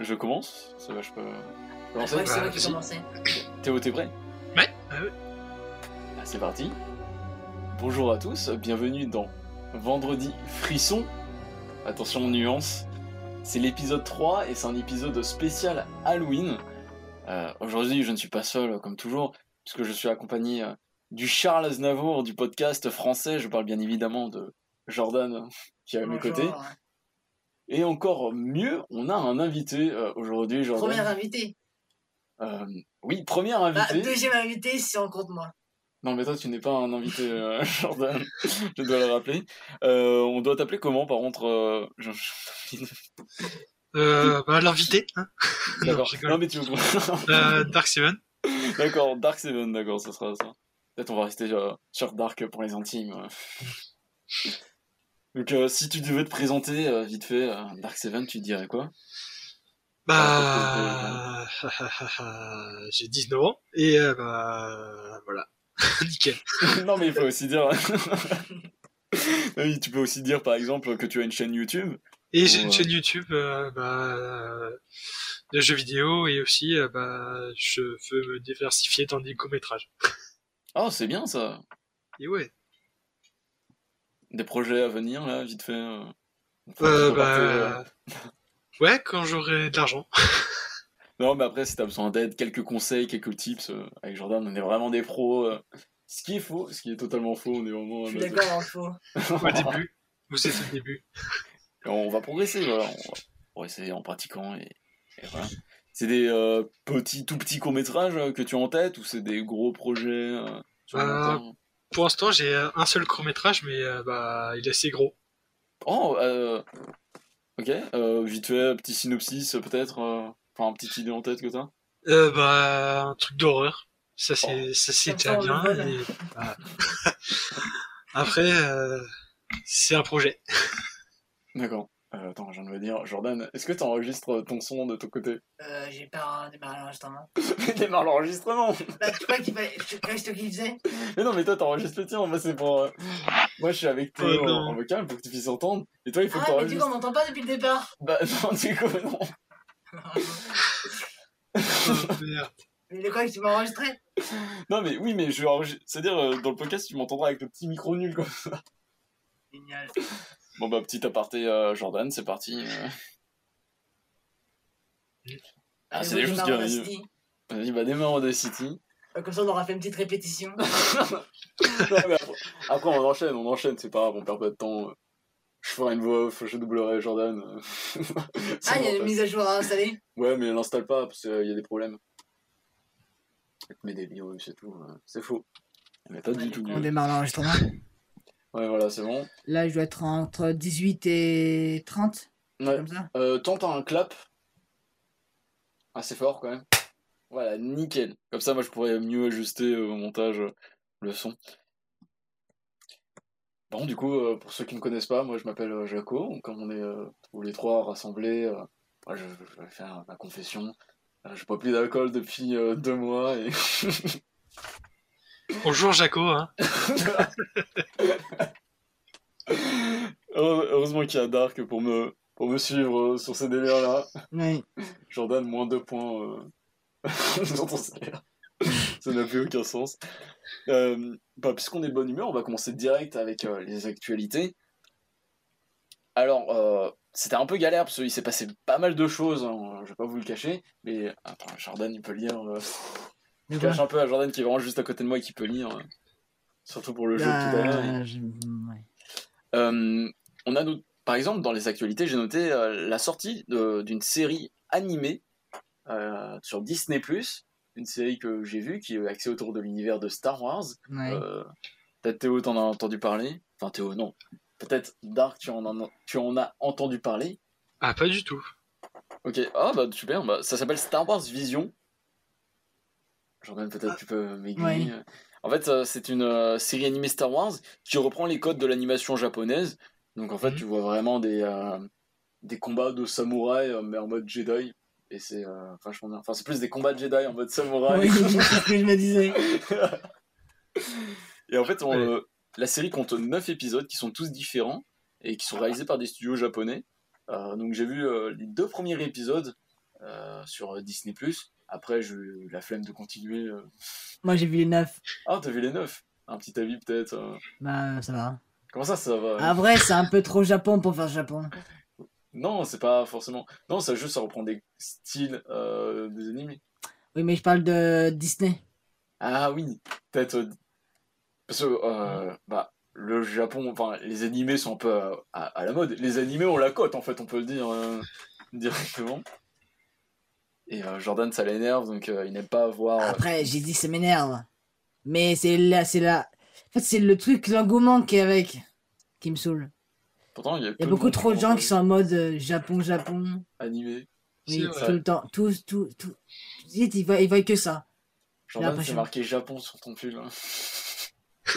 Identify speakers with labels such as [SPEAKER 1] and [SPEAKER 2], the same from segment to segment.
[SPEAKER 1] Je commence Ça va, je peux
[SPEAKER 2] c'est
[SPEAKER 3] Bah,
[SPEAKER 2] moi qui commencé.
[SPEAKER 1] Théo, t'es prêt?
[SPEAKER 3] Ouais, ah ouais.
[SPEAKER 1] Ah, C'est parti. Bonjour à tous, bienvenue dans Vendredi Frisson. Attention aux nuances. C'est l'épisode 3 et c'est un épisode spécial Halloween. Euh, Aujourd'hui, je ne suis pas seul comme toujours, puisque je suis accompagné euh, du Charles Aznavour du podcast français. Je parle bien évidemment de Jordan qui est à mes côtés. Et encore mieux, on a un invité euh, aujourd'hui, Jordan.
[SPEAKER 2] Premier invité.
[SPEAKER 1] Euh, oui, premier
[SPEAKER 2] Bah,
[SPEAKER 1] invité.
[SPEAKER 2] deuxième invité si on compte moi.
[SPEAKER 1] Non, mais toi, tu n'es pas un invité, euh, Jordan. je dois le rappeler. Euh, on doit t'appeler comment, par contre euh, je-
[SPEAKER 3] bah, l'invité, hein.
[SPEAKER 1] D'accord. Non, mais tu
[SPEAKER 3] Euh, Dark Seven.
[SPEAKER 1] D'accord, Dark Seven, d'accord, ça sera ça. Peut-être on va rester sur Dark pour les intimes. Donc, si tu devais te présenter vite fait, Dark Seven, tu dirais quoi?
[SPEAKER 3] Bah, j'ai 19 ans et bah voilà, nickel.
[SPEAKER 1] Non, mais il faut aussi dire. oui, tu peux aussi dire, par exemple, que tu as une chaîne YouTube.
[SPEAKER 3] Et j'ai une chaîne YouTube euh, bah, euh, de jeux vidéo et aussi euh, bah je veux me diversifier dans des courts métrages.
[SPEAKER 1] Ah, c'est bien ça.
[SPEAKER 3] Et ouais.
[SPEAKER 1] Des projets à venir, là, vite fait. euh.
[SPEAKER 3] Euh,
[SPEAKER 1] euh.
[SPEAKER 3] bah, ouais, quand j'aurai de l'argent.
[SPEAKER 1] Non, mais après, si t'as besoin d'aide, quelques conseils, quelques tips, euh, avec Jordan, on est vraiment des pros. euh. Ce qui est faux, ce qui est totalement faux, on est vraiment.
[SPEAKER 2] Je suis d'accord, en faux.
[SPEAKER 3] Au début, vous êtes au début.
[SPEAKER 1] Et on va progresser, voilà. On va progresser en pratiquant et, et voilà. C'est des euh, petits, tout petits courts-métrages euh, que tu as en tête ou c'est des gros projets euh, sur le long
[SPEAKER 3] Euh,
[SPEAKER 1] terme?
[SPEAKER 3] Pour l'instant, j'ai un seul court métrage, mais euh, bah il est assez gros.
[SPEAKER 1] Oh, euh, ok. Euh, vite fait, petit synopsis euh, peut-être. euh, Enfin, une petite idée en tête que t'as
[SPEAKER 3] Euh, bah un truc d'horreur. Ça c'est ça c'est
[SPEAKER 2] Comme ça, le
[SPEAKER 3] bien. et, bah, Après, euh, c'est un projet.
[SPEAKER 1] D'accord. Euh, attends, je viens de me dire, Jordan, est-ce que tu enregistres ton son de ton côté?
[SPEAKER 2] Euh, j'ai pas démarré l'enregistrement.
[SPEAKER 1] Démarre l'enregistrement
[SPEAKER 2] Bah, tu crois qu'il fallait. Tu crois que c'est toi qui le faisais
[SPEAKER 1] Mais non, mais toi, t'enregistres le tien. Moi, c'est pour. euh, Moi, je suis avec Théo
[SPEAKER 3] Oh,
[SPEAKER 1] en,
[SPEAKER 3] non.
[SPEAKER 1] en vocal pour que tu puisses entendre. Et toi, il faut que
[SPEAKER 2] Ah, mais du coup,
[SPEAKER 1] t'enregistres.
[SPEAKER 2] on m'entend pas depuis le départ.
[SPEAKER 1] Bah, non, du coup, non.
[SPEAKER 3] Oh, merde.
[SPEAKER 2] Mais je crois que tu m'as enregistré.
[SPEAKER 1] Non, mais oui, mais je vais enregistrer. C'est-à-dire, euh, dans le podcast, tu m'entendras avec le petit micro nul, quoi.
[SPEAKER 2] Génial.
[SPEAKER 1] Bon, bah, petit aparté, euh, Jordan, c'est parti. euh. Ah, c'est des choses qui arrivent. Vas-y, bah, démarre Audacity.
[SPEAKER 2] Comme ça, on aura fait une petite répétition.
[SPEAKER 1] Non, mais après, après, on enchaîne, on enchaîne, c'est pas grave, on perd pas de temps. Je ferai une voix off, je doublerai Jordan. C'est
[SPEAKER 2] Ah, il y a une mise à jour à installer.
[SPEAKER 1] Ouais, mais l'installe pas parce qu'il y a des problèmes. Avec mes des virus et tout, euh, c'est faux. Mais pas du tout.
[SPEAKER 2] On démarre l'enregistrement.
[SPEAKER 1] Ouais, voilà, c'est bon.
[SPEAKER 2] Là, je dois être entre 18 et 30.
[SPEAKER 1] Ouais.
[SPEAKER 2] Comme ça.
[SPEAKER 1] Euh, tente un clap. Assez fort quand même. Voilà, nickel. Comme ça, moi, je pourrais mieux ajuster euh, au montage euh, le son. Bon, du coup, euh, pour ceux qui ne me connaissent pas, moi, je m'appelle euh, Jaco. Comme on est euh, tous les trois rassemblés, euh, moi, je, je vais faire ma confession. Euh, je bois plus d'alcool depuis euh, deux mois et
[SPEAKER 3] Bonjour Jaco, hein.
[SPEAKER 1] Heure- heureusement qu'il y a Dark pour me, pour me suivre euh, sur ces délires-là.
[SPEAKER 2] Oui.
[SPEAKER 1] Jordan, moins deux points euh, dans ton salaire. Ça n'a plus aucun sens. Euh, bah, Puisqu'on est de bonne humeur, on va commencer direct avec euh, les actualités. Alors, euh, c'était un peu galère parce qu'il s'est passé pas mal de choses, hein, je vais pas vous le cacher. Mais attends, Jordan, il peut lire. Je cache un peu à Jordan qui est vraiment juste à côté de moi et qui peut lire. euh, Surtout pour le jeu de tout à l'heure.
[SPEAKER 2] Je- ouais.
[SPEAKER 1] On a not- par exemple dans les actualités, j'ai noté la sortie d'une série animée sur Disney+, une série que j'ai vue qui est axée autour de l'univers de Star Wars.
[SPEAKER 2] Ouais.
[SPEAKER 1] Euh, Peut-être Théo, t'en as entendu parler? Enfin Théo, non. Peut-être Dark, tu en, en- tu en as entendu parler?
[SPEAKER 3] Ah pas du tout.
[SPEAKER 1] Ok, ah bah super, bah, ça s'appelle Star Wars Vision. Jordan, peut-être tu peux m'aiguiller. En fait, euh, c'est une euh, série animée Star Wars qui reprend les codes de l'animation japonaise. Donc en fait,
[SPEAKER 3] Mhm.
[SPEAKER 1] tu vois vraiment des, euh, des combats de samouraï, euh, mais en mode Jedi. Et c'est euh, vachement bien. Enfin, c'est plus des combats de Jedi en mode samouraï.
[SPEAKER 2] Oui, c'est ce que je me disais.
[SPEAKER 1] et en fait, on,
[SPEAKER 3] Ouais.
[SPEAKER 1] euh, la série compte 9 épisodes qui sont tous différents et qui sont réalisés par des studios japonais. Euh, donc j'ai vu euh, les deux premiers épisodes euh, sur Disney+. Après, j'ai eu la flemme de continuer. euh.
[SPEAKER 2] Moi, j'ai vu les neuf.
[SPEAKER 1] Ah, t'as vu les 9 Un petit avis peut-être euh.
[SPEAKER 2] Bah, ça va.
[SPEAKER 1] Comment ça, ça va?
[SPEAKER 2] Ah, vrai, c'est un peu trop Japon pour faire Japon.
[SPEAKER 1] Non, c'est pas forcément... Non, ça juste, ça reprend des styles euh, des animés.
[SPEAKER 2] Oui, mais je parle de Disney.
[SPEAKER 1] Ah oui, peut-être... euh, Parce que, euh, bah, le Japon, enfin, les animés sont un peu à, à- à la mode. Les animés ont la cote, en fait, on peut le dire euh, directement. Et Jordan, ça l'énerve, donc il n'aime pas voir...
[SPEAKER 2] Après, j'ai dit ça m'énerve. Mais c'est là, c'est là. En fait, c'est le truc, l'engouement qui est avec, qui me saoule.
[SPEAKER 1] Pourtant, il y a,
[SPEAKER 2] Il y
[SPEAKER 1] peu
[SPEAKER 2] a beaucoup trop de gens qui sont en mode euh, Japon, Japon.
[SPEAKER 1] animés.
[SPEAKER 2] Oui,
[SPEAKER 3] vrai.
[SPEAKER 2] tout le temps. Tout, tout, tout. Ils ils voient, ils voient que ça.
[SPEAKER 1] Jordan, c'est marqué Japon sur ton pull. hein.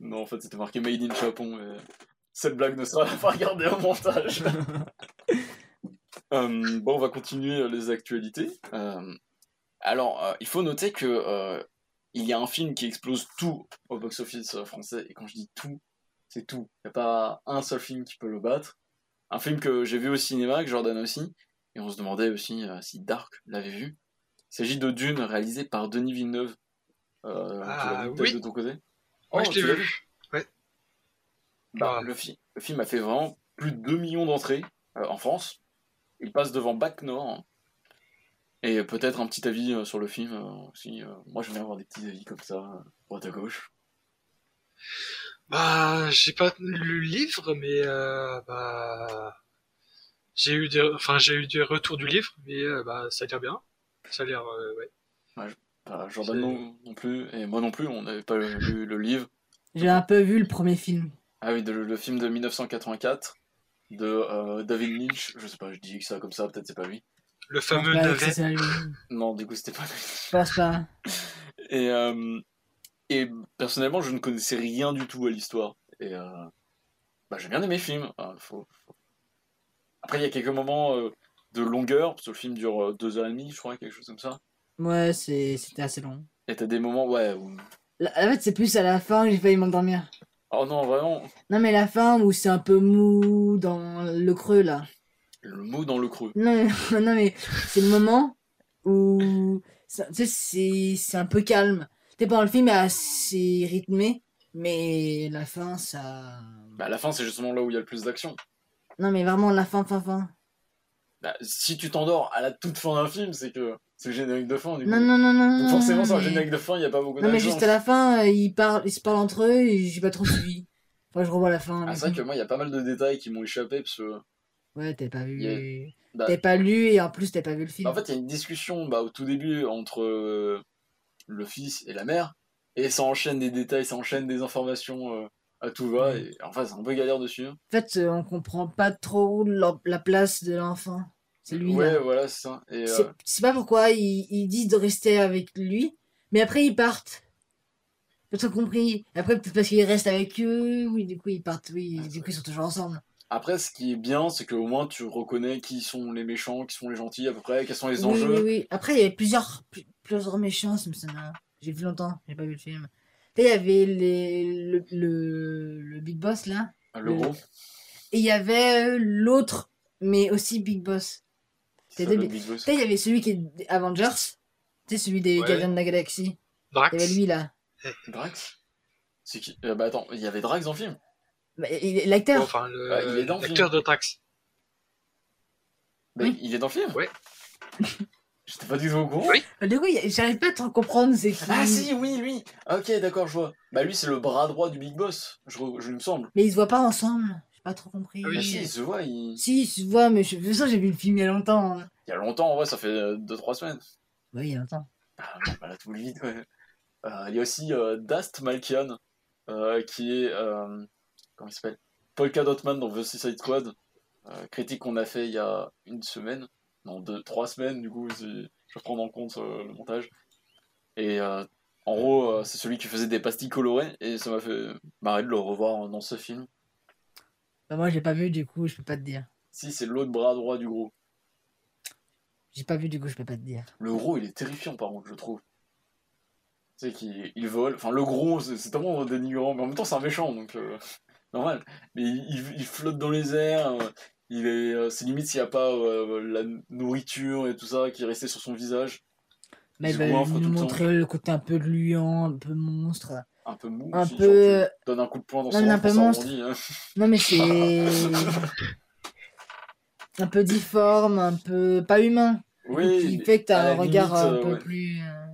[SPEAKER 1] non, en fait, c'était marqué Made in Japon. Et... Cette blague ne sera pas regardée au montage. Euh, bon, on va continuer euh, les actualités. Euh, alors, euh, il faut noter que il y a un film qui explose tout au box-office français. Et quand je dis tout, c'est tout. Il n'y a pas un seul film qui peut le battre. Un film que j'ai vu au cinéma, que Jordan aussi. Et on se demandait aussi euh, si Dark l'avait vu. Il s'agit de Dune, réalisé par Denis Villeneuve. Euh,
[SPEAKER 3] Ah,
[SPEAKER 1] tu vu
[SPEAKER 3] oui.
[SPEAKER 1] de ton côté
[SPEAKER 3] Moi,
[SPEAKER 1] Oh,
[SPEAKER 3] je l'ai vu. Ouais.
[SPEAKER 1] Bah,
[SPEAKER 3] Ah.
[SPEAKER 1] le, fi- le film a fait vraiment plus de 2 millions d'entrées euh, en France. Il passe devant Bac Nord. hein. Et peut-être un petit avis euh, sur le film euh, aussi. euh, moi, j'aime bien avoir des petits avis comme ça, euh, droite à gauche.
[SPEAKER 3] Bah, j'ai pas lu le livre, mais euh, bah, j'ai eu des, enfin, j'ai eu des retours du livre, mais euh, bah, ça a l'air bien. Ça a l'air, euh, ouais.
[SPEAKER 1] Bah, Jordan non, non plus, et moi non plus, on n'avait pas lu le livre.
[SPEAKER 2] J'ai un peu vu le premier film.
[SPEAKER 1] Ah oui, de- le film de 1984 de euh, David Lynch. Je sais pas, je dis que ça comme ça, peut-être c'est pas lui.
[SPEAKER 3] Le fameux
[SPEAKER 2] lui.
[SPEAKER 1] Non, du coup, c'était pas lui.
[SPEAKER 2] Je pense pas.
[SPEAKER 1] Et, euh, et personnellement, je ne connaissais rien du tout à l'histoire. Et euh, bah, j'ai bien aimé le film. Enfin, faut- faut- Après, il y a quelques moments euh, de longueur, parce que le film dure euh, deux heures et demie, je crois, quelque chose comme ça.
[SPEAKER 2] Ouais, c'est- c'était assez long.
[SPEAKER 1] Et t'as des moments, ouais, où...
[SPEAKER 2] La- En fait, c'est plus à la fin que j'ai failli m'endormir.
[SPEAKER 1] Oh non, vraiment,
[SPEAKER 2] Non, mais la fin où c'est un peu mou dans le creux là.
[SPEAKER 1] le mot dans le creux.
[SPEAKER 2] Non, mais, non, mais c'est le moment où tu sais, c'est un peu calme. Pendant le film est assez rythmé, mais la fin, ça.
[SPEAKER 1] Bah, la fin, c'est justement là où il y a le plus d'action.
[SPEAKER 2] Non, mais vraiment, la fin, fin, fin.
[SPEAKER 1] Bah, si tu t'endors à la toute fin d'un film, c'est que c'est le générique de fin, du coup.
[SPEAKER 2] Non, non, non, non.
[SPEAKER 1] Donc forcément, sur le
[SPEAKER 2] mais-
[SPEAKER 1] générique de fin, il n'y a pas beaucoup
[SPEAKER 2] Non, mais
[SPEAKER 1] d'action.
[SPEAKER 2] juste à la fin, euh, ils, parlent, ils se parlent entre eux et j'ai pas trop suivi. Que je revois la fin.
[SPEAKER 1] Ah, c'est vrai que moi, il y a pas mal de détails qui m'ont échappé, parce que...
[SPEAKER 2] Ouais, t'as pas vu.
[SPEAKER 1] Bah,
[SPEAKER 2] T'as pas lu et en plus, t'as pas vu le film.
[SPEAKER 1] En fait, il y a une discussion bah, au tout début entre euh, le fils et la mère, et ça enchaîne des détails, ça enchaîne des informations euh, à tout va, et enfin, c'est un peu galère dessus. hein.
[SPEAKER 2] En fait, euh, on comprend pas trop la, la place de l'enfant. C'est lui
[SPEAKER 1] ouais,
[SPEAKER 2] là.
[SPEAKER 1] voilà, c'est ça. Et, euh,
[SPEAKER 2] c'est pas pourquoi ils, disent de rester avec lui, mais après ils partent. Tout compris. Après, peut-être parce qu'ils restent avec eux, oui, du coup ils partent, oui,
[SPEAKER 1] Ah,
[SPEAKER 2] du coup ils sont toujours ensemble.
[SPEAKER 1] après, ce qui est bien, c'est qu'au moins, tu reconnais qui sont les méchants, qui sont les gentils, à peu près, quels sont les
[SPEAKER 2] Oui,
[SPEAKER 1] enjeux.
[SPEAKER 2] oui, oui. Après, il y avait plusieurs, pl- plusieurs méchants, ça me semble. J'ai vu longtemps, j'ai pas vu le film. Tu sais, il y avait les, le, le, le Big Boss là,
[SPEAKER 1] Ah, Le
[SPEAKER 2] Le-
[SPEAKER 1] gros,
[SPEAKER 2] et il y avait euh, l'autre, mais aussi Big Boss. Tu sais, il y avait celui qui est Avengers, tu sais, celui des
[SPEAKER 3] Ouais.
[SPEAKER 2] Gardiens de la Galaxie.
[SPEAKER 3] Drax.
[SPEAKER 2] Il y avait lui là.
[SPEAKER 1] Drax? C'est qui? Euh, Bah attends, il y avait Drax dans le film
[SPEAKER 2] Bah, il- L'acteur.
[SPEAKER 3] Enfin, le,
[SPEAKER 1] Ah, il est dans le
[SPEAKER 3] l'acteur de Drax.
[SPEAKER 2] Oui.
[SPEAKER 1] il est dans le film
[SPEAKER 3] Ouais.
[SPEAKER 1] J'étais pas du tout au courant.
[SPEAKER 3] Oui.
[SPEAKER 2] Bah, Du coup, y- j'arrive pas à trop comprendre c'est qui.
[SPEAKER 1] Ah si, oui, lui Ok, d'accord, je vois. Bah lui, c'est le bras droit du Big Boss, je, re- je me semble.
[SPEAKER 2] Mais ils se voient pas ensemble. J'ai pas trop compris.
[SPEAKER 3] Ah oui.
[SPEAKER 1] Bah si, il se voit, il...
[SPEAKER 2] Si, ils se voient, mais je... de toute façon, j'ai vu le film il y a longtemps. hein.
[SPEAKER 1] il y a longtemps, en vrai, ça fait 2-3 semaines.
[SPEAKER 2] Oui, il y a longtemps.
[SPEAKER 1] Ah, bah là, tout vite, ouais. Euh, il y a aussi euh, Dast Malkian, euh, qui est... euh, comment il s'appelle? Polka Dotman dans The Suicide Squad. Euh, critique qu'on a fait il y a une semaine. Non, deux, trois semaines, du coup, si je vais prendre en compte euh, le montage. Et euh, en gros, euh, c'est celui qui faisait des pastilles colorées, et ça m'a fait marrer de le revoir dans ce film.
[SPEAKER 2] Bah, moi, j'ai pas vu, du coup, je peux pas te dire.
[SPEAKER 1] Si, c'est l'autre bras droit du gros.
[SPEAKER 2] J'ai pas vu, du coup, je peux pas te dire.
[SPEAKER 1] Le gros, il est terrifiant, par contre, je trouve. Tu sais qu'il il vole. Enfin, le gros, c'est tellement dénigrant, mais en même temps, c'est un méchant, donc euh, normal. Mais il flotte dans les airs. Euh, il est, euh, c'est limite s'il n'y a pas euh, la nourriture et tout ça qui est resté sur son visage.
[SPEAKER 2] Mais
[SPEAKER 1] Il
[SPEAKER 2] il va
[SPEAKER 1] goinfre tout
[SPEAKER 2] nous montrer le côté un peu gluant, un peu monstre.
[SPEAKER 1] Un peu mou.
[SPEAKER 2] Un
[SPEAKER 1] aussi,
[SPEAKER 2] peu-
[SPEAKER 1] genre, tu donnes un coup de poing dans
[SPEAKER 2] Non,
[SPEAKER 1] son
[SPEAKER 2] mais un peu monstre.
[SPEAKER 1] rebondit, hein.
[SPEAKER 2] Non, mais c'est. un peu difforme, un peu. pas humain.
[SPEAKER 1] Oui,
[SPEAKER 2] qui fait que t'as un regard
[SPEAKER 1] limite,
[SPEAKER 2] un
[SPEAKER 1] euh,
[SPEAKER 2] peu
[SPEAKER 1] ouais.
[SPEAKER 2] plus. euh,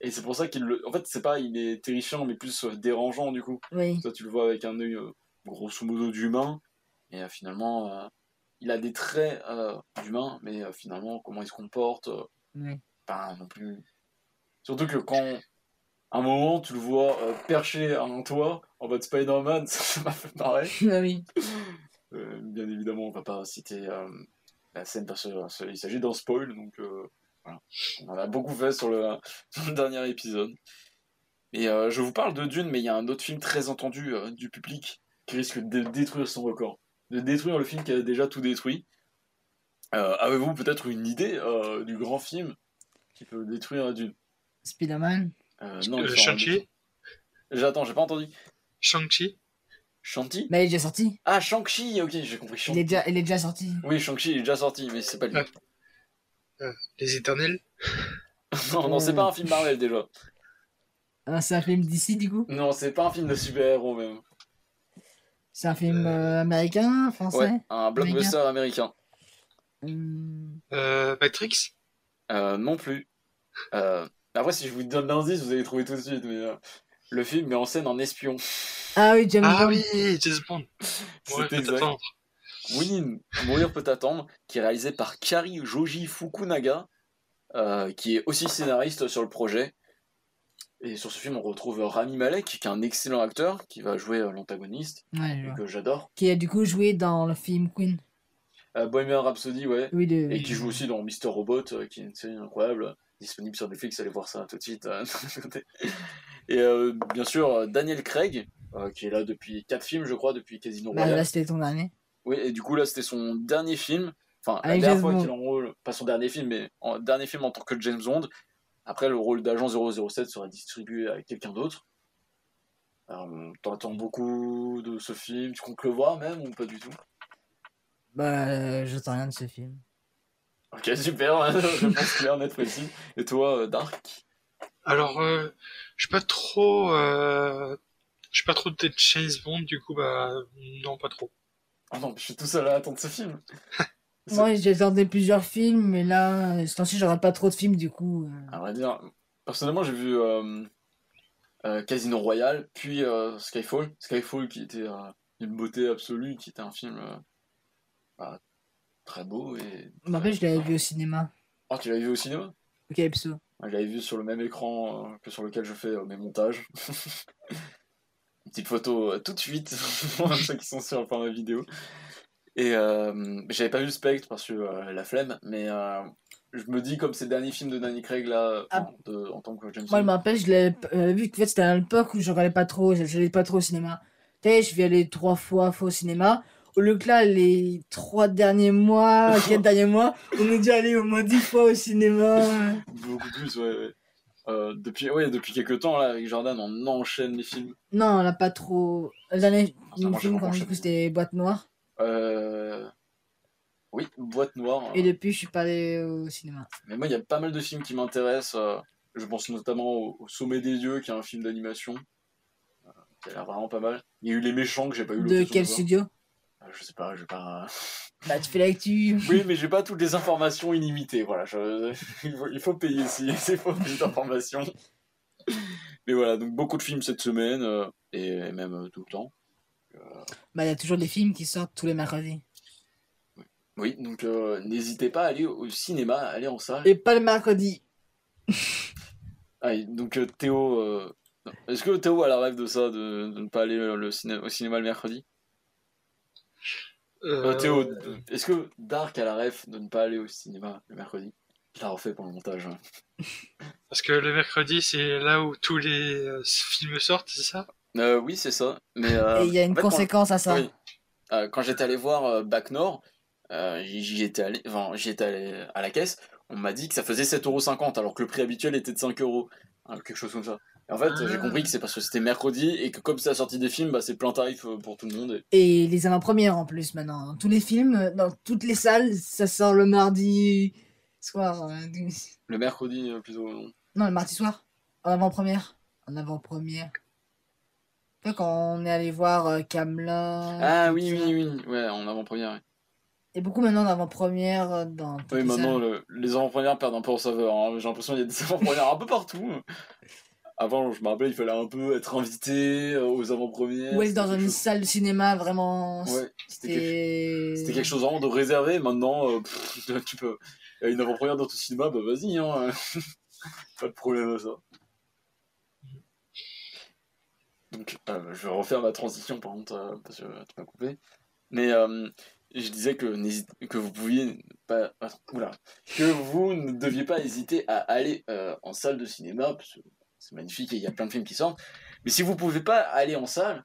[SPEAKER 1] Et c'est pour ça qu'il le. En fait, c'est pas, il est terrifiant, mais plus euh, dérangeant du coup.
[SPEAKER 2] Oui.
[SPEAKER 1] Toi, tu le vois avec un œil euh, grosso modo d'humain, et euh, finalement, euh, il a des traits euh, d'humain, mais euh, finalement, comment il se comporte, euh,
[SPEAKER 2] oui.
[SPEAKER 1] pas non plus. Surtout que quand, à un moment, tu le vois euh, perché à un toit, en mode Spider-Man, ça m'a fait marrer.
[SPEAKER 2] Ah oui.
[SPEAKER 1] Euh, bien évidemment, on va pas citer la scène parce qu'il s'agit d'un spoil, donc euh, voilà. On en a beaucoup fait sur le, sur le dernier épisode. Et je vous parle de Dune, mais il y a un autre film très entendu du public qui risque de détruire son record, de détruire le film qui a déjà tout détruit. Euh, Avez-vous peut-être une idée euh, du grand film qui peut détruire Dune
[SPEAKER 2] Spider-Man.
[SPEAKER 1] euh,
[SPEAKER 3] Euh,
[SPEAKER 1] en
[SPEAKER 3] Shang-Chi
[SPEAKER 1] J'attends, j'ai pas entendu.
[SPEAKER 3] Shang-Chi
[SPEAKER 1] Shanti?
[SPEAKER 2] Bah, il est déjà sorti.
[SPEAKER 1] Ah, Shang-Chi, ok, j'ai compris.
[SPEAKER 2] Il est déjà, il est déjà sorti.
[SPEAKER 1] Oui, Shang-Chi il est déjà sorti, mais c'est pas lui.
[SPEAKER 3] Ah. Les Éternels
[SPEAKER 1] non, non, c'est pas un film Marvel déjà.
[SPEAKER 2] Ah, c'est un film d'ici, du coup?
[SPEAKER 1] Non, c'est pas un film de super-héros même.
[SPEAKER 2] C'est un film euh, américain, français.
[SPEAKER 1] Ouais, un blockbuster américain.
[SPEAKER 2] Hum,
[SPEAKER 3] euh, Matrix?
[SPEAKER 1] Euh, non plus. Euh, après, si je vous donne l'indice, vous allez trouver tout de suite. Mais euh, le film met en scène un espion.
[SPEAKER 2] Ah oui, James
[SPEAKER 3] Ah
[SPEAKER 2] Bond.
[SPEAKER 3] oui, James Bond Ouais, peut
[SPEAKER 1] exact.
[SPEAKER 3] attendre.
[SPEAKER 1] Oui, Mourir peut attendre, qui est réalisé par Kari Joji Fukunaga, euh, qui est aussi scénariste sur le projet. Et sur ce film, on retrouve Rami Malek, qui est un excellent acteur, qui va jouer euh, l'antagoniste,
[SPEAKER 2] Ouais,
[SPEAKER 1] et que j'adore.
[SPEAKER 2] Qui a du coup joué dans le film Queen.
[SPEAKER 1] Euh, Bohemian Rhapsody, ouais.
[SPEAKER 2] Oui, de...
[SPEAKER 1] Et qui joue aussi dans Mister Robot, euh, qui est une série incroyable, disponible sur Netflix, allez voir ça tout de suite. euh, et euh, bien sûr, euh, Daniel Craig, euh, qui est là depuis 4 films, je crois, depuis Casino
[SPEAKER 2] Bah,
[SPEAKER 1] Royale.
[SPEAKER 2] là, c'était ton dernier.
[SPEAKER 1] Oui, et du coup, là, c'était son dernier film. Enfin, la dernière fois qu'il enrôle, pas son dernier film, mais en dernier film en tant que James Bond. Après, le rôle d'agent 007 sera distribué à quelqu'un d'autre. Euh, T'entends beaucoup de ce film, tu comptes le voir même ou pas du tout?
[SPEAKER 2] Bah, euh, j'entends rien de ce film.
[SPEAKER 1] Ok, super, réponse claire, nette, précise. Et toi, euh, Dark?
[SPEAKER 3] Alors, euh, je suis pas trop... Euh... Je suis pas trop de James Bond, du coup, bah... Non, pas trop.
[SPEAKER 1] Ah non, je suis tout seul à attendre ce film.
[SPEAKER 2] Moi, j'ai tenté plusieurs films, mais là, euh, ce temps-ci, j'aurais pas trop de films, du coup.
[SPEAKER 1] À vrai dire, personnellement, j'ai vu euh, euh, Casino Royale, puis euh, Skyfall. Skyfall qui était une beauté absolue, qui était un film bah, très beau. Et
[SPEAKER 2] Je rappelle, je l'avais vu au cinéma.
[SPEAKER 1] Oh, tu l'avais vu au cinéma?
[SPEAKER 2] Ok.
[SPEAKER 1] Moi, Je l'avais vu sur le même écran que sur lequel je fais mes montages. Une petite photo tout de suite pour ceux qui sont sur format vidéo. Et euh, j'avais pas vu Spectre parce que euh, la flemme, mais euh, je me dis comme ces derniers films de Danny Craig là,
[SPEAKER 2] Ah.
[SPEAKER 1] de- en tant que James
[SPEAKER 2] Moi, je me rappelle, je l'avais euh, vu que en fait, c'était à l'époque où je regardais pas trop, j'allais pas trop au cinéma. Tu sais, je vais aller trois fois, fois au cinéma. Au lieu que là, les trois derniers mois, quatre derniers mois, on est déjà allé au moins dix fois au cinéma.
[SPEAKER 1] Beaucoup plus, ouais. ouais. Euh, depuis, ouais, depuis quelques temps, là, avec Jordan, on enchaîne les films.
[SPEAKER 2] Non, on n'a pas trop. Le dernier
[SPEAKER 1] Ah,
[SPEAKER 2] film
[SPEAKER 1] j'ai
[SPEAKER 2] qu'on a vu, c'était Boîte Noire.
[SPEAKER 1] Euh... Oui, Boîte Noire.
[SPEAKER 2] Et depuis, je suis pas allé au cinéma.
[SPEAKER 1] Mais moi, il y a pas mal de films qui m'intéressent. euh, je pense notamment au, au Sommet des Dieux, qui est un film d'animation. euh, qui a l'air vraiment pas mal. Il y a eu Les Méchants, que j'ai pas eu
[SPEAKER 2] De
[SPEAKER 1] l'occasion
[SPEAKER 2] quel
[SPEAKER 1] voir.
[SPEAKER 2] studio?
[SPEAKER 1] Euh, Je sais pas, je vais pas...
[SPEAKER 2] Bah, tu fais l'actu.
[SPEAKER 1] Oui, mais j'ai pas toutes les informations illimitées, voilà. je- Il, faut, il faut payer si il faut plus d'informations. Mais voilà, donc beaucoup de films cette semaine, euh, et même euh, tout le temps.
[SPEAKER 2] Bah, il y a toujours des films qui sortent tous les mercredis.
[SPEAKER 1] Oui, donc euh, n'hésitez pas à aller au cinéma, à aller en salle.
[SPEAKER 2] Et pas le mercredi.
[SPEAKER 1] Ah, donc euh, Théo, euh, est-ce que Théo a la rêve de ça, de, de ne pas aller le ciné- au cinéma le mercredi?
[SPEAKER 3] Euh,
[SPEAKER 1] Euh, Théo, est-ce que Dark a la rêve de ne pas aller au cinéma le mercredi? Je la refais pour le montage. hein.
[SPEAKER 3] Parce que le mercredi, c'est là où tous les euh, films sortent, c'est ça?
[SPEAKER 1] Euh, oui, c'est ça. Mais euh,
[SPEAKER 2] Et il y a une
[SPEAKER 1] fait,
[SPEAKER 2] conséquence à ça.
[SPEAKER 1] Oui. euh, quand j'étais allé voir euh, Bac Nord, euh, j'y étais allé, enfin, étais allé à la caisse, on m'a dit que ça faisait 7,50€ alors que le prix habituel était de 5 euros, hein, quelque chose comme ça. Et en fait,
[SPEAKER 3] Ah.
[SPEAKER 1] j'ai compris que c'est parce que c'était mercredi et que comme c'est la sortie des films, bah, c'est plein tarif euh, pour tout le monde. et-
[SPEAKER 2] Et les avant-premières en plus maintenant. Tous les films, euh, dans toutes les salles, ça sort le mardi soir. euh,
[SPEAKER 1] Le mercredi, euh, plutôt. non.
[SPEAKER 2] Non, le mardi soir. En avant-première. En avant-première. Quand on est allé voir euh, Camelot.
[SPEAKER 1] Ah oui,
[SPEAKER 2] ça.
[SPEAKER 1] oui, oui, ouais, en avant-première. ouais.
[SPEAKER 2] Et beaucoup maintenant d'avant-première euh, dans.
[SPEAKER 1] Oui, maintenant, le- les avant-premières perdent un peu en saveur. hein. J'ai l'impression qu'il y a des avant-premières un peu partout. Avant, je me rappelais, il fallait un peu être invité euh, aux avant-premières.
[SPEAKER 2] Ou aller
[SPEAKER 1] c'était
[SPEAKER 2] dans une
[SPEAKER 1] chose-
[SPEAKER 2] salle de cinéma vraiment.
[SPEAKER 1] Ouais, c'était quelque... Quelque chose vraiment de réservé. Maintenant, euh, pff, tu peux. Il y a une avant-première dans ton cinéma, bah vas-y, hein. Pas de problème à ça. Donc, euh, je vais refaire ma transition par contre, euh, parce que tu m'as coupé. Mais euh, je disais que, que vous pouviez pas. que vous ne deviez pas hésiter à aller en salle de cinéma, parce que c'est magnifique et il y a plein de films qui sortent. Mais si vous ne pouvez pas aller en salle,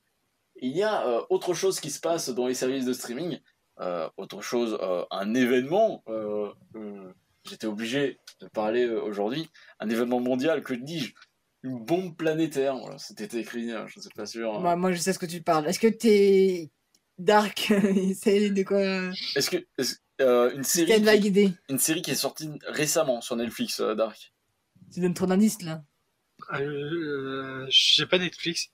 [SPEAKER 1] il y a autre chose qui se passe dans les services de streaming. Autre chose, un événement. J'étais obligé de parler aujourd'hui. Un événement mondial, que dis-je? Une bombe planétaire. Voilà, C'était écrit, euh, je ne sais pas sûr. hein.
[SPEAKER 2] Bah, moi, je sais ce que tu parles. Est-ce que t'es. Dark? C'est de quoi.
[SPEAKER 1] Est-ce que. euh, une, série
[SPEAKER 2] une vague
[SPEAKER 1] qui,
[SPEAKER 2] idée?
[SPEAKER 1] une série qui est sortie récemment sur Netflix, euh, Dark?
[SPEAKER 2] Tu donnes trop d'indices là.
[SPEAKER 3] Euh, j'ai pas Netflix.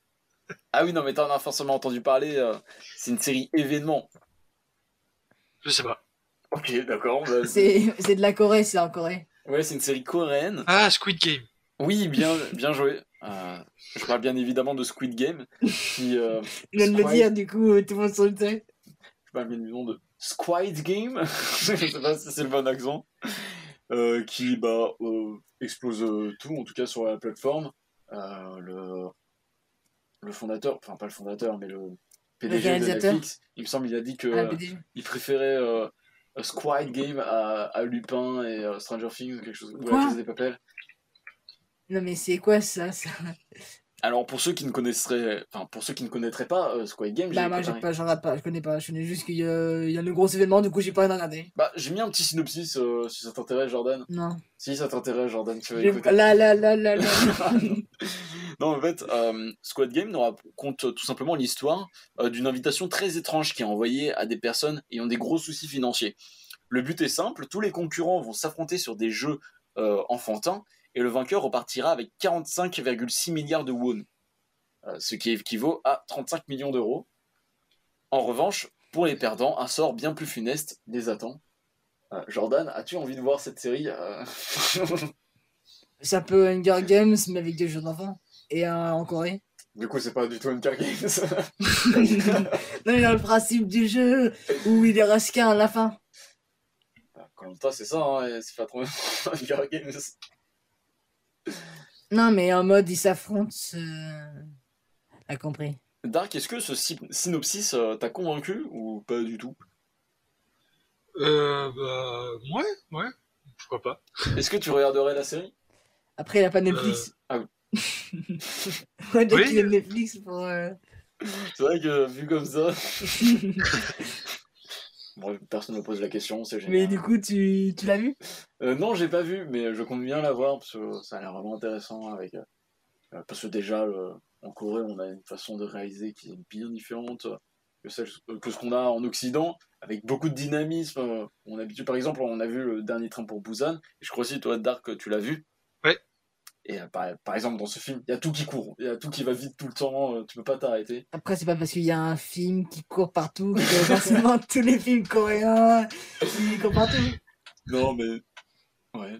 [SPEAKER 1] Ah oui, non, mais t'en as forcément entendu parler. euh, c'est une série événement.
[SPEAKER 3] Je sais pas.
[SPEAKER 1] Ok, d'accord. bah,
[SPEAKER 2] C'est c'est de la Corée, c'est en Corée.
[SPEAKER 1] Ouais, c'est une série coréenne.
[SPEAKER 3] Ah, Squid Game.
[SPEAKER 1] Oui, bien, bien joué. Euh, je parle bien évidemment de Squid Game, qui, euh,
[SPEAKER 2] Il vient de
[SPEAKER 1] Squid-
[SPEAKER 2] dire, du coup, tout le monde s'en doutait.
[SPEAKER 1] je parle bien du nom de Squid Game, je sais pas si c'est le bon accent, euh, qui bah, euh, explose tout, en tout cas sur la plateforme. Le, le fondateur, enfin pas le fondateur, mais le PDG de. Netflix, il me semble, il a dit que
[SPEAKER 2] Ah,
[SPEAKER 1] il préférait Squid Game à, à Lupin et Stranger Things, quelque chose, ou la des.
[SPEAKER 2] Non, mais c'est quoi ça, ça?
[SPEAKER 1] Alors pour ceux qui ne connaisseraient, enfin pour ceux qui ne connaîtraient pas euh, Squid Game,
[SPEAKER 2] Bah,
[SPEAKER 1] j'ai
[SPEAKER 2] moi, j'ai pas, j'en pas, je connais pas. Je connais juste qu'il y a, il y a un gros événement, du coup, j'ai pas rien à regarder.
[SPEAKER 1] Bah, j'ai mis un petit synopsis euh, si ça t'intéresse, Jordan.
[SPEAKER 2] Non.
[SPEAKER 1] Si ça t'intéresse, Jordan, tu vas
[SPEAKER 2] J'ai-
[SPEAKER 1] écouter.
[SPEAKER 2] Là, là, là, là, là.
[SPEAKER 1] non, en fait, euh, Squad Game nous raconte euh, tout simplement l'histoire d'une invitation très étrange qui est envoyée à des personnes ayant des gros soucis financiers. Le but est simple, tous les concurrents vont s'affronter sur des jeux euh, enfantins et le vainqueur repartira avec 45,6 milliards de won, euh, ce qui équivaut à 35 millions d'euros. En revanche, pour les perdants, un sort bien plus funeste les attend. Euh, Jordan, as-tu envie de voir cette série euh
[SPEAKER 2] C'est un peu Hunger Games, mais avec des jeux d'enfants. Et euh, en Corée.
[SPEAKER 1] Du coup, c'est pas du tout une Games.
[SPEAKER 2] non, mais dans le principe du jeu, où il est rasquin à la fin.
[SPEAKER 1] Colanta, c'est ça, hein, c'est pas trop Hunger Games.
[SPEAKER 2] Non, mais en mode, ils s'affrontent. euh, T'as compris.
[SPEAKER 1] Dark, est-ce que ce sy- synopsis euh, t'a convaincu ou pas du tout?
[SPEAKER 3] Euh, bah, ouais, ouais. Pourquoi pas.
[SPEAKER 1] Est-ce que tu regarderais la série?
[SPEAKER 2] Après, il a pas Netflix.
[SPEAKER 1] ah oui.
[SPEAKER 2] Ouais, donc
[SPEAKER 3] Oui.
[SPEAKER 2] il a Netflix pour. euh,
[SPEAKER 1] C'est vrai que vu comme ça. Bon, personne ne me pose la question, c'est génial.
[SPEAKER 2] mais du coup, tu, tu l'as vu?
[SPEAKER 1] Euh, non, j'ai pas vu, mais je compte bien la voir parce que ça a l'air vraiment intéressant avec. euh, euh, parce que déjà, en Corée, on a une façon de réaliser qui est bien différente que, celle, euh, que ce qu'on a en Occident, avec beaucoup de dynamisme. On habitue, par exemple, on a vu le dernier train pour Busan, et je crois aussi, toi, Dark, tu l'as vu. Et euh, par, par exemple, dans ce film, il y a tout qui court, il y a tout qui va vite tout le temps, euh, tu peux pas t'arrêter.
[SPEAKER 2] Après, c'est pas parce qu'il y a un film qui court partout que forcément tous les films coréens ils courent partout.
[SPEAKER 1] Non, mais. Ouais.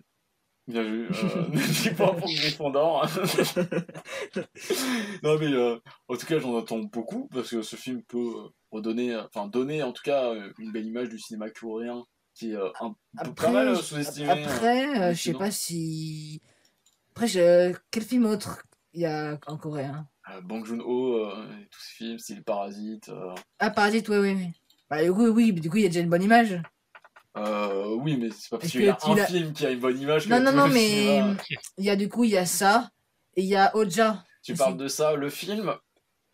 [SPEAKER 1] Bien vu. Euh, ne dis pas pour Gryffondor. non, mais euh, en tout cas, j'en attends beaucoup parce que ce film peut euh, redonner, euh, enfin, donner en tout cas euh, une belle image du cinéma coréen qui est euh, un peu
[SPEAKER 2] Après,
[SPEAKER 1] pas mal euh, sous-estimé.
[SPEAKER 2] après
[SPEAKER 1] euh,
[SPEAKER 2] euh, je sais pas si. Après, je... quel film autre il y a en coréen
[SPEAKER 1] Euh, Bang Joon-ho, euh, tous ces films, style Parasite. euh,
[SPEAKER 2] Ah, Parasite, oui, oui, oui. Bah, du coup, oui, mais du coup, il y a déjà une bonne image.
[SPEAKER 1] euh, oui, mais c'est pas parce qu'il y a
[SPEAKER 2] que
[SPEAKER 1] un film qui a une bonne image que
[SPEAKER 2] Non, non,
[SPEAKER 1] tout
[SPEAKER 2] non,
[SPEAKER 1] le
[SPEAKER 2] mais il y a du coup, il y a ça, et il y a Oja.
[SPEAKER 1] Tu parles de ça, le film?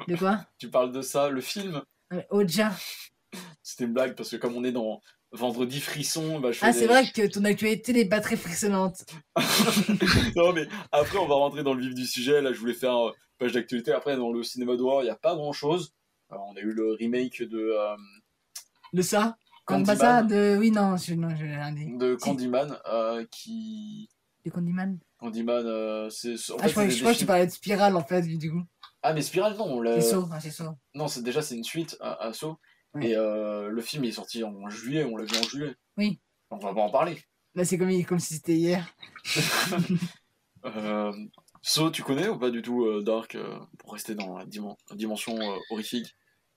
[SPEAKER 2] De quoi?
[SPEAKER 1] Tu parles de ça, le film?
[SPEAKER 2] Oja.
[SPEAKER 1] C'était une blague parce que comme on est dans vendredi frisson, bah, je
[SPEAKER 2] Ah,
[SPEAKER 1] des-
[SPEAKER 2] c'est vrai que ton actualité n'est pas très frissonnante.
[SPEAKER 1] non, mais après, on va rentrer dans le vif du sujet. Là, je voulais faire euh, page d'actualité. Après, dans le cinéma d'horreur, il n'y a pas grand chose. on a eu le remake de, euh,
[SPEAKER 2] De ça?
[SPEAKER 1] Candyman.
[SPEAKER 2] ça? De... Oui, non, je, non, je l'ai rien dit.
[SPEAKER 1] de Candyman euh, qui.
[SPEAKER 2] De Candyman?
[SPEAKER 1] Candyman, euh, c'est. en
[SPEAKER 2] Ah,
[SPEAKER 1] fait,
[SPEAKER 2] je crois, je que tu parlais de Spirale, en fait, du coup.
[SPEAKER 1] Ah, mais Spiral, non. on l'a-
[SPEAKER 2] C'est ça, c'est.
[SPEAKER 1] Non, c'est déjà c'est une suite à, à Saw.
[SPEAKER 2] Ouais.
[SPEAKER 1] Et euh, le film il est sorti en juillet, on l'a vu en juillet.
[SPEAKER 2] Oui.
[SPEAKER 1] On va pas en parler.
[SPEAKER 2] Là, c'est comme, comme si c'était hier.
[SPEAKER 1] Euh, Saw, tu connais ou pas du tout euh, Dark euh, pour rester dans la dimen- dimension euh, horrifique?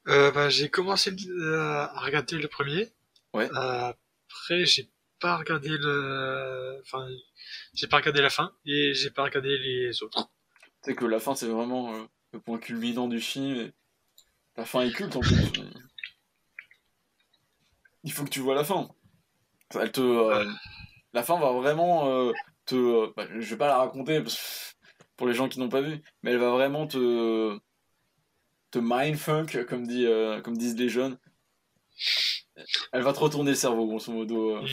[SPEAKER 3] Euh, bah, j'ai commencé à regarder le premier.
[SPEAKER 1] Ouais.
[SPEAKER 3] Euh, après, j'ai pas regardé le, enfin, j'ai pas regardé la fin et j'ai pas regardé les autres.
[SPEAKER 1] Tu sais que la fin c'est vraiment euh, le point culminant du film. et La fin est culte en plus. Il faut que tu vois la fin. Elle te, euh, La fin va vraiment euh, te. euh, bah, je vais pas la raconter parce pour les gens qui n'ont pas vu, mais elle va vraiment te. te mindfunk, comme, dit, euh, comme disent les jeunes. Elle va te retourner le cerveau, grosso modo. euh.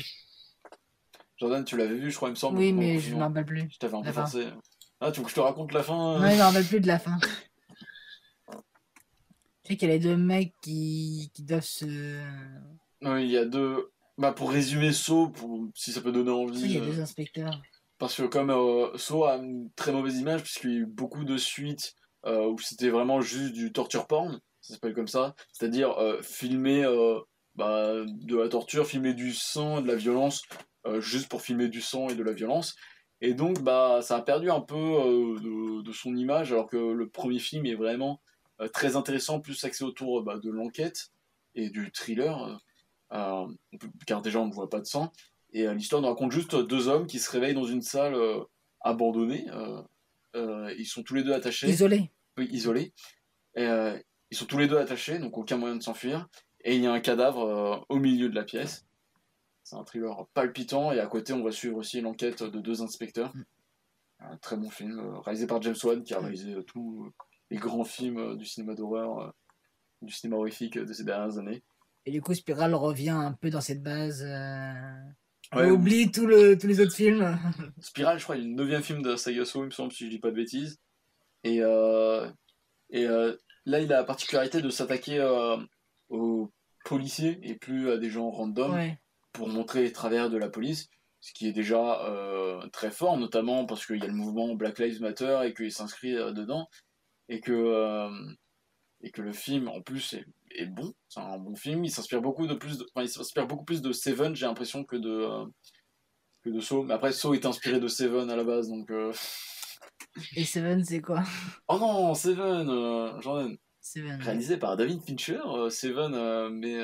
[SPEAKER 1] Jordan, tu l'avais vu, je crois, il me semble.
[SPEAKER 2] Oui, mais je
[SPEAKER 1] confinement.
[SPEAKER 2] m'en rappelle plus.
[SPEAKER 1] Je t'avais un peu forcé. Ah, tu veux que je te raconte la fin euh
[SPEAKER 2] Non, je m'en rappelle plus de la fin. Tu sais qu'il y a les deux mecs qui, qui doivent se.
[SPEAKER 1] Oui, il y a deux. Bah, pour résumer Saw, pour... si ça peut donner
[SPEAKER 2] Tu sais, il
[SPEAKER 1] envie.
[SPEAKER 2] y a
[SPEAKER 1] euh,
[SPEAKER 2] deux inspecteurs.
[SPEAKER 1] Parce que comme euh, Saw a une très mauvaise image, puisqu'il y a eu beaucoup de suites euh, où c'était vraiment juste du torture porn, ça s'appelle comme ça. C'est-à-dire euh, filmer bah, de la torture, filmer du sang de la violence, juste pour filmer du sang et de la violence. Et donc, bah, ça a perdu un peu de, de son image, alors que le premier film est vraiment très intéressant, plus axé autour bah, de l'enquête et du thriller, euh, car déjà on ne voit pas de sang. Et euh, l'histoire nous raconte juste deux hommes qui se réveillent dans une salle euh, abandonnée. ils sont tous les deux attachés,
[SPEAKER 2] Isolés.
[SPEAKER 1] oui, isolés. Et, ils sont tous les deux attachés, donc aucun moyen de s'enfuir. Et il y a un cadavre au milieu de la pièce. C'est un thriller palpitant. Et à côté, on va suivre aussi l'enquête de deux inspecteurs.
[SPEAKER 2] Mm.
[SPEAKER 1] Un très bon film, réalisé par James Wan, qui a réalisé euh, tous les grands films du cinéma d'horreur, du cinéma horrifique de ces dernières années.
[SPEAKER 2] Et du coup, Spiral revient un peu dans cette base. Euh...
[SPEAKER 1] Ouais,
[SPEAKER 2] on oublie tout le, tous les autres films.
[SPEAKER 1] Spiral, je crois, il a le neuvième film de la saga Saw, il me semble, si je dis pas de bêtises. Et, euh, et euh, là, il a la particularité de s'attaquer euh, aux policiers et plus à des gens random
[SPEAKER 2] Ouais.
[SPEAKER 1] pour montrer les travers de la police, ce qui est déjà très fort, notamment parce qu'il y a le mouvement Black Lives Matter et qu'il s'inscrit dedans, et que, et que le film, en plus, est, est bon. C'est un bon film. Il s'inspire beaucoup de plus, de, enfin, il s'inspire beaucoup plus de Seven, j'ai l'impression, que de euh, que de Saw. Mais après, Saw est inspiré de Seven à la base, donc. euh,
[SPEAKER 2] Et Seven, c'est quoi?
[SPEAKER 1] Oh non, Seven, euh, Jordan.
[SPEAKER 2] Seven.
[SPEAKER 1] Réalisé par David Fincher, euh, Seven, mais,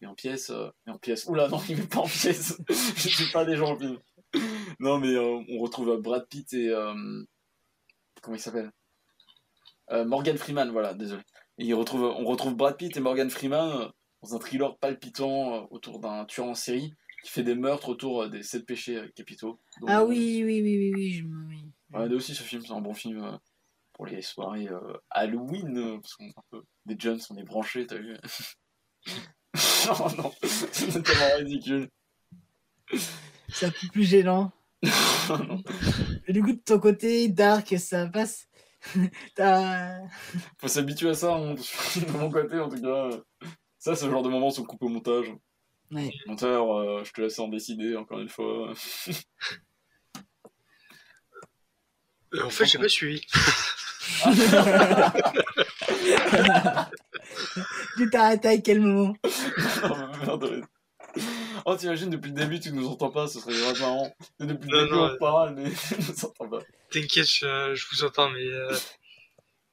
[SPEAKER 1] mais en pièces, euh, mais en pièces. Oula, non, il met pas en pièces. Je suis pas des gens en film. Non, mais on retrouve Brad Pitt et comment il s'appelle? Morgan Freeman, voilà, désolé. Et il retrouve, on retrouve Brad Pitt et Morgan Freeman euh, dans un thriller palpitant euh, autour d'un tueur en série qui fait des meurtres autour euh, des sept péchés capitaux. Donc,
[SPEAKER 2] Ah oui, oui, oui, oui, oui. Je me... oui.
[SPEAKER 1] Regardez aussi ce film, c'est un bon film pour les soirées euh, Halloween, parce qu'on est un peu des jeunes, on est branchés, t'as vu Oh non, c'est tellement ridicule.
[SPEAKER 2] C'est un peu plus gênant.
[SPEAKER 1] Non.
[SPEAKER 2] Et du coup, de ton côté, Dark, ça passe.
[SPEAKER 1] Faut s'habituer à ça, hein, de mon côté en tout cas. Ça, c'est le genre de moment où on coupe au montage.
[SPEAKER 2] Ouais.
[SPEAKER 1] Monteur, euh, je te laisse en décider encore une fois.
[SPEAKER 3] Euh, en fait, j'ai pas suivi.
[SPEAKER 2] Tu t'as arrêté à quel moment?
[SPEAKER 1] Non, merde. Oh, t'imagines, depuis le début, tu nous entends pas, ce serait vraiment marrant. Depuis le
[SPEAKER 3] Non,
[SPEAKER 1] début,
[SPEAKER 3] non,
[SPEAKER 1] on parle, mais tu nous entends pas.
[SPEAKER 3] T'inquiète, je, je vous entends, mais euh,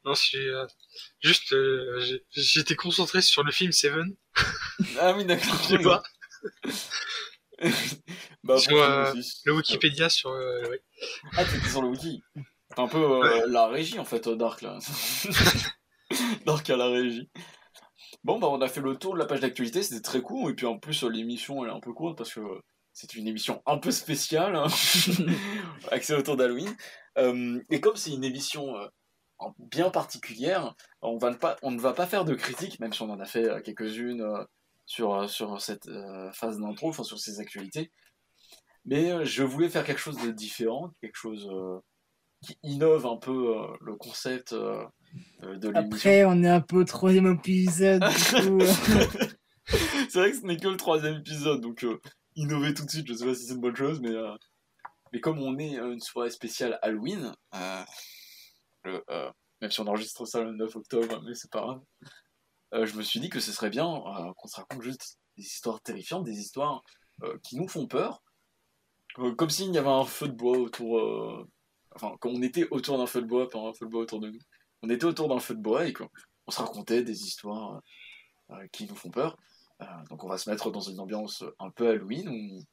[SPEAKER 3] non, c'est euh, juste, euh, j'étais concentré sur le film Seven.
[SPEAKER 1] Ah oui, d'accord.
[SPEAKER 3] Je sais pas.
[SPEAKER 1] bah,
[SPEAKER 3] Sur, euh. Le Wikipédia sur. ouais.
[SPEAKER 1] Ah, t'étais sur le wiki. T'es un peu la régie en fait, Dark là. Dark à la régie. Bon, bah on a fait le tour de la page d'actualité, c'était très court, et puis en plus l'émission elle est un peu courte parce que c'est une émission un peu spéciale, hein, axée autour d'Halloween. Euh, et comme c'est une émission euh, en- bien particulière, on, va ne pas, on ne va pas faire de critiques, même si on en a fait euh, quelques-unes sur, sur cette phase d'intro, enfin sur ces actualités. Mais je voulais faire quelque chose de différent, quelque chose qui innove un peu le concept de l'émission.
[SPEAKER 2] Après, on est un peu au troisième épisode. euh,
[SPEAKER 1] c'est vrai que ce n'est que le troisième épisode, donc euh, innover tout de suite, je sais pas si c'est une bonne chose, mais, euh, mais comme on est euh, une soirée spéciale Halloween, euh, le, euh, même si on enregistre ça le 9 octobre, mais c'est pas grave, euh, je me suis dit que ce serait bien euh, qu'on se raconte juste des histoires terrifiantes, des histoires euh, qui nous font peur, Euh, comme s'il y avait un feu de bois autour... euh, Enfin, comme on était autour d'un feu de bois, pas un feu de bois autour de nous. On était autour d'un feu de bois et on se racontait des histoires euh, qui nous font peur. Euh, donc on va se mettre dans une ambiance un peu Halloween où,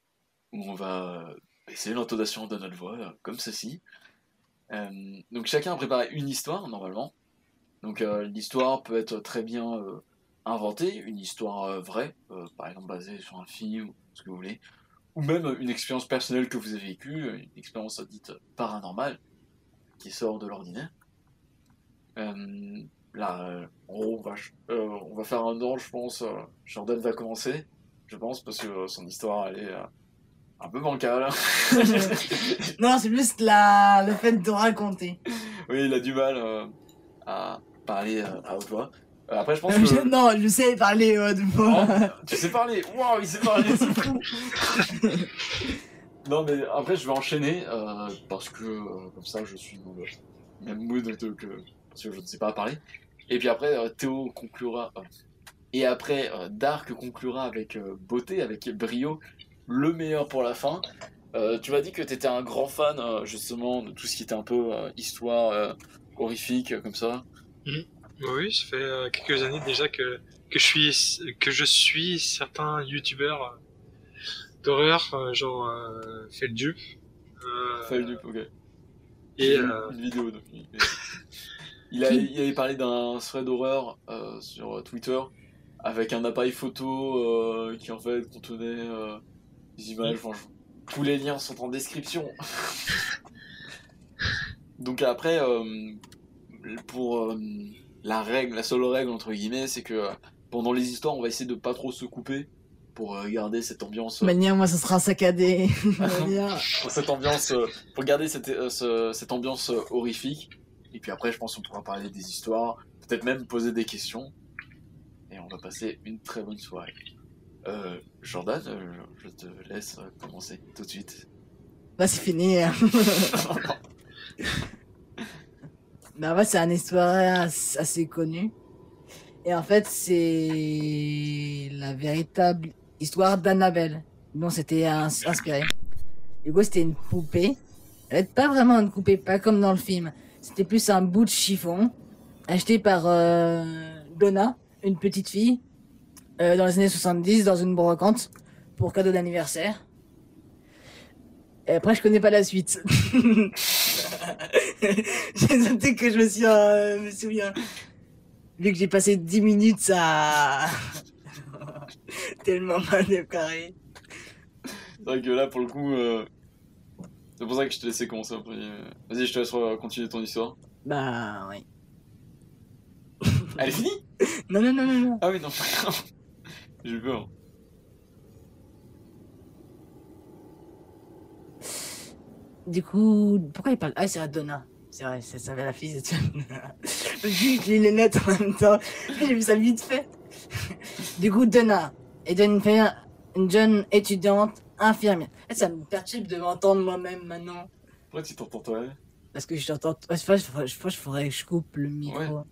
[SPEAKER 1] où on va essayer l'intonation de notre voix euh, comme ceci. Euh, donc chacun a préparé une histoire normalement. Donc euh, l'histoire peut être très bien euh, inventée, une histoire euh, vraie, euh, par exemple basée sur un film ou ce que vous voulez, ou même une expérience personnelle que vous avez vécue, une expérience dite paranormale qui sort de l'ordinaire. Euh, là, euh, en gros, on va, euh, on va faire un ordre, je pense. Jordan va commencer, je pense, parce que son histoire, elle est un peu bancale.
[SPEAKER 2] non, c'est plus la... le fait de raconter.
[SPEAKER 1] oui, il a du mal euh, à parler euh, à haute voix. Euh, après, je pense que...
[SPEAKER 2] Non, je sais parler de moi.
[SPEAKER 1] Oh, tu sais parler Waouh, il sait parler, c'est fou Non, mais après, je vais enchaîner, parce que, comme ça, je suis dans le même mood que... Parce que je ne sais pas parler. Et puis après, euh, Théo conclura... euh, et après, euh, Dark conclura avec euh, beauté, avec brio, le meilleur pour la fin. Euh, tu m'as dit que tu étais un grand fan, euh, justement, de tout ce qui était un peu euh, histoire euh, horrifique, euh, comme ça.
[SPEAKER 3] Oui, ça fait euh, quelques années déjà que, que, je, suis, que je suis certains youtubeurs euh, d'horreur, euh, genre euh, Feldup. Euh,
[SPEAKER 1] Feldup, ok.
[SPEAKER 3] Et euh,
[SPEAKER 1] une vidéo mais- Il, a, il avait parlé d'un thread d'horreur euh, sur Twitter avec un appareil photo euh, qui en fait contenait euh, des images. Enfin, je- tous les liens sont en description. Donc après, euh, pour euh, la règle, la seule règle entre guillemets, c'est que euh, pendant les histoires, on va essayer de pas trop se couper pour euh, garder cette ambiance.
[SPEAKER 2] De manière, moi, ça sera saccadé.
[SPEAKER 1] Pour cette ambiance, euh, pour garder cette, euh, ce- cette ambiance euh, horrifique. Et puis après, je pense qu'on pourra parler des histoires, peut-être même poser des questions. Et on va passer une très bonne soirée. Euh, Jordan, euh, je te laisse commencer tout de suite.
[SPEAKER 2] Bah, c'est fini. hein. Bah, en fait, c'est une histoire as- assez connue. Et en fait, c'est la véritable histoire d'Annabelle, dont c'était ins- inspiré. Du coup, c'était une poupée. Elle n'est pas vraiment une poupée, pas comme dans le film. C'était plus un bout de chiffon, acheté par euh, Donna, une petite fille, euh, dans les années 70, dans une brocante, pour cadeau d'anniversaire. Et après, je connais pas la suite. j'ai noté que je me, suis, euh, me souviens. Vu que j'ai passé 10 minutes à. Tellement mal déclaré.
[SPEAKER 1] C'est vrai que là, pour le coup, c'est pour ça que je te laissais commencer peu. euh, Vas-y, je te laisse continuer ton histoire.
[SPEAKER 2] Bah, oui.
[SPEAKER 1] Elle est finie?
[SPEAKER 2] Non, non, non, non, non.
[SPEAKER 1] Ah oui, non. J'ai eu peur.
[SPEAKER 2] Du coup, pourquoi il parle? Ah, c'est Donna. C'est vrai, c'est ça, la fille, Vu que j'ai les lettres en même temps, j'ai vu ça vite fait. du coup, Donna est une, une jeune étudiante infirmière. Ça me perturbe de m'entendre moi-même maintenant.
[SPEAKER 1] Pourquoi tu t'entends toi
[SPEAKER 2] Parce que je t'entends. Je pense je, je, je faudrait que je coupe le micro.
[SPEAKER 1] Ouais.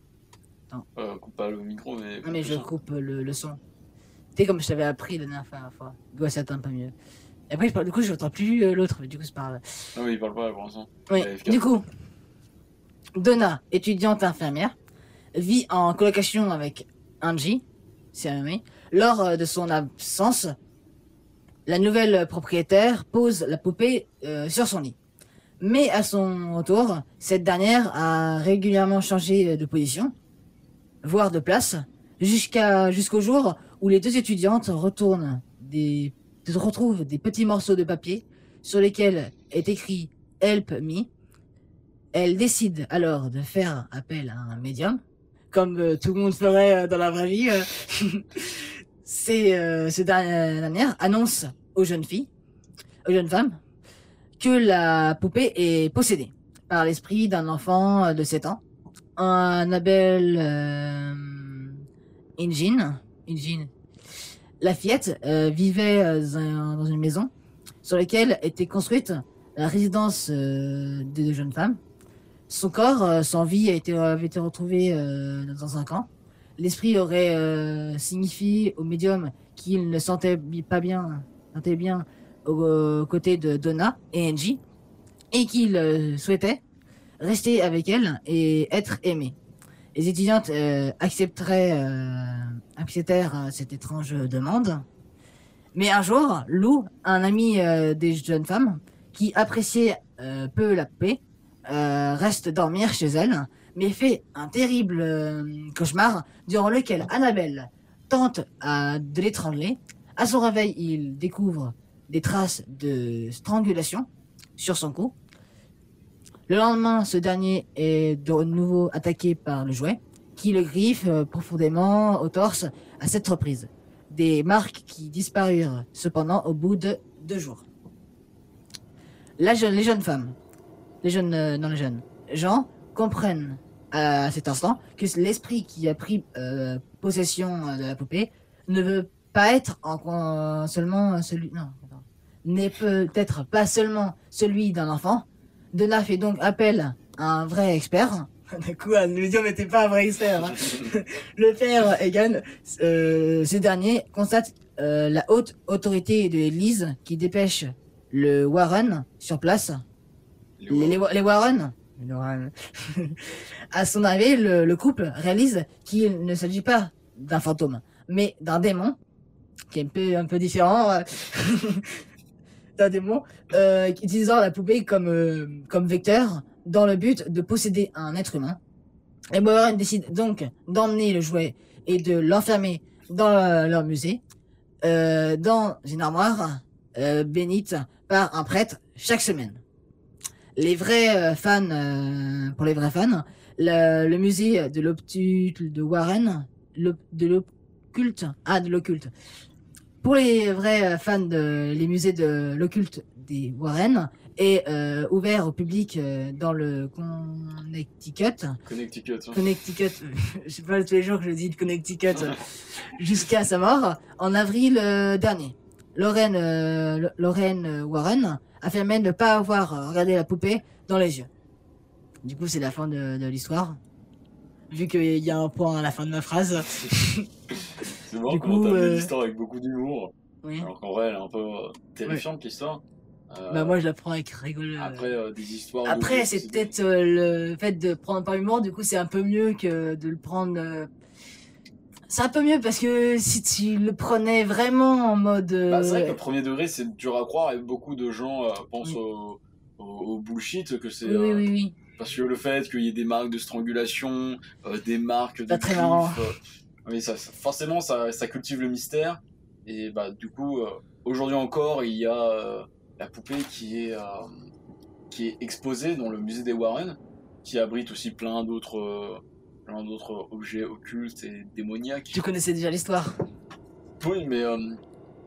[SPEAKER 1] euh, Coupe pas le micro, mais.
[SPEAKER 2] Non, mais je coupe le, le son. Tu sais, comme je t'avais appris la dernière fois. Ouais, ça un peu mieux. Et après, je parle- du coup, je n'entends plus euh, l'autre, mais du coup, c'est pas grave.
[SPEAKER 1] Ah oui, il parle pas pour l'instant.
[SPEAKER 2] Oui, du coup, Donna, étudiante infirmière, vit en colocation avec Angie, c'est un ami. Lors euh, de son absence, la nouvelle propriétaire pose la poupée euh, sur son lit. Mais à son retour, cette dernière a régulièrement changé de position, voire de place, jusqu'à jusqu'au jour où les deux étudiantes retournent des retrouvent des petits morceaux de papier sur lesquels est écrit Help me. Elle décide alors de faire appel à un médium, comme euh, tout le monde ferait euh, dans la vraie vie. euh. ces, euh, ces dernières dernières annoncent aux jeunes filles, aux jeunes femmes, que la poupée est possédée par l'esprit d'un enfant euh, de 7 ans, un Abel euh, Injin. Injin. La fillette euh, vivait euh, dans une maison sur laquelle était construite la résidence euh, des deux jeunes femmes. Son corps euh, sans vie a avait été retrouvé euh, dans un camp. L'esprit aurait euh, signifié au médium qu'il ne sentait pas bien, sentait bien aux côtés de Donna et Angie, et qu'il euh, souhaitait rester avec elle et être aimé. Les étudiantes euh, accepteraient, euh, acceptèrent euh, cette étrange demande. Mais un jour, Lou, un ami euh, des jeunes femmes, qui appréciait euh, peu la euh, reste dormir chez elle, mais fait un terrible euh, cauchemar durant lequel Annabelle tente à- de l'étrangler. À son réveil, il découvre des traces de strangulation sur son cou. Le lendemain, ce dernier est de nouveau attaqué par le jouet, qui le griffe euh, profondément au torse à cette reprise. Des marques qui disparurent cependant au bout de deux jours. Les jeunes femmes, les jeunes, euh, non les jeunes, gens comprennent à cet instant que l'esprit qui a pris euh, possession euh, de la poupée ne veut pas être en, en- seulement celui, non, n'est peut-être pas seulement celui d'un enfant. Donna fait donc appel à un vrai expert. Du coup, le médium n'était pas un vrai expert. hein. le père Egan, euh, ce dernier constate euh, la haute autorité de l'Église qui dépêche le Warren sur place. Les, les, les Warren, à son arrivée, le, le couple réalise qu'il ne s'agit pas d'un fantôme, mais d'un démon, qui est un peu, différent. euh, d'un démon, euh, utilisant la poupée comme, euh, comme vecteur dans le but de posséder un être humain. Les Warren décident donc d'emmener le jouet et de l'enfermer dans leur musée, euh, dans une armoire bénite par un prêtre chaque semaine. Les vrais euh, fans, euh, pour les vrais fans, le, le musée de l'obtulte de Warren, de l'occulte, ah de l'occulte. Pour les vrais euh, fans de les musées de l'occulte des Warren est euh, ouvert au public euh, dans le Connecticut.
[SPEAKER 1] Connecticut. hein.
[SPEAKER 2] Connecticut, je sais pas tous les jours que je dis Connecticut, jusqu'à sa mort en avril euh, dernier. Lorraine, Lo- Lorraine Warren affirmait ne pas avoir euh, regardé la poupée dans les yeux. Du coup, c'est la fin de, de l'histoire. Vu qu'il y a un point à la fin de ma phrase.
[SPEAKER 1] C'est marrant comment t'as
[SPEAKER 2] euh,
[SPEAKER 1] l'histoire avec beaucoup d'humour,
[SPEAKER 2] Oui.
[SPEAKER 1] alors qu'en vrai elle est un peu euh, terrifiante l'histoire. Euh,
[SPEAKER 2] Bah moi, je la prends avec rigolo.
[SPEAKER 1] Après euh, des histoires.
[SPEAKER 2] Après, c'est peut-être euh, le fait de prendre par humour, du coup, c'est un peu mieux que de le prendre. Euh, C'est un peu mieux parce que si tu le prenais vraiment en mode. euh,
[SPEAKER 1] Bah, c'est vrai que le premier degré c'est dur à croire et beaucoup de gens euh, pensent
[SPEAKER 2] Oui.
[SPEAKER 1] au, au, au bullshit que c'est
[SPEAKER 2] oui, oui,
[SPEAKER 1] euh,
[SPEAKER 2] oui, oui.
[SPEAKER 1] parce que le fait qu'il y ait des marques de strangulation, euh, des marques de
[SPEAKER 2] Pas très marrant.
[SPEAKER 1] euh, oui, ça, ça- forcément ça, ça cultive le mystère et bah du coup euh, aujourd'hui encore il y a euh, la poupée qui est euh, qui est exposée dans le musée des Warren qui abrite aussi plein d'autres euh, plein d'autres objets occultes et démoniaques.
[SPEAKER 2] Tu connaissais déjà l'histoire.
[SPEAKER 1] Oui, mais euh,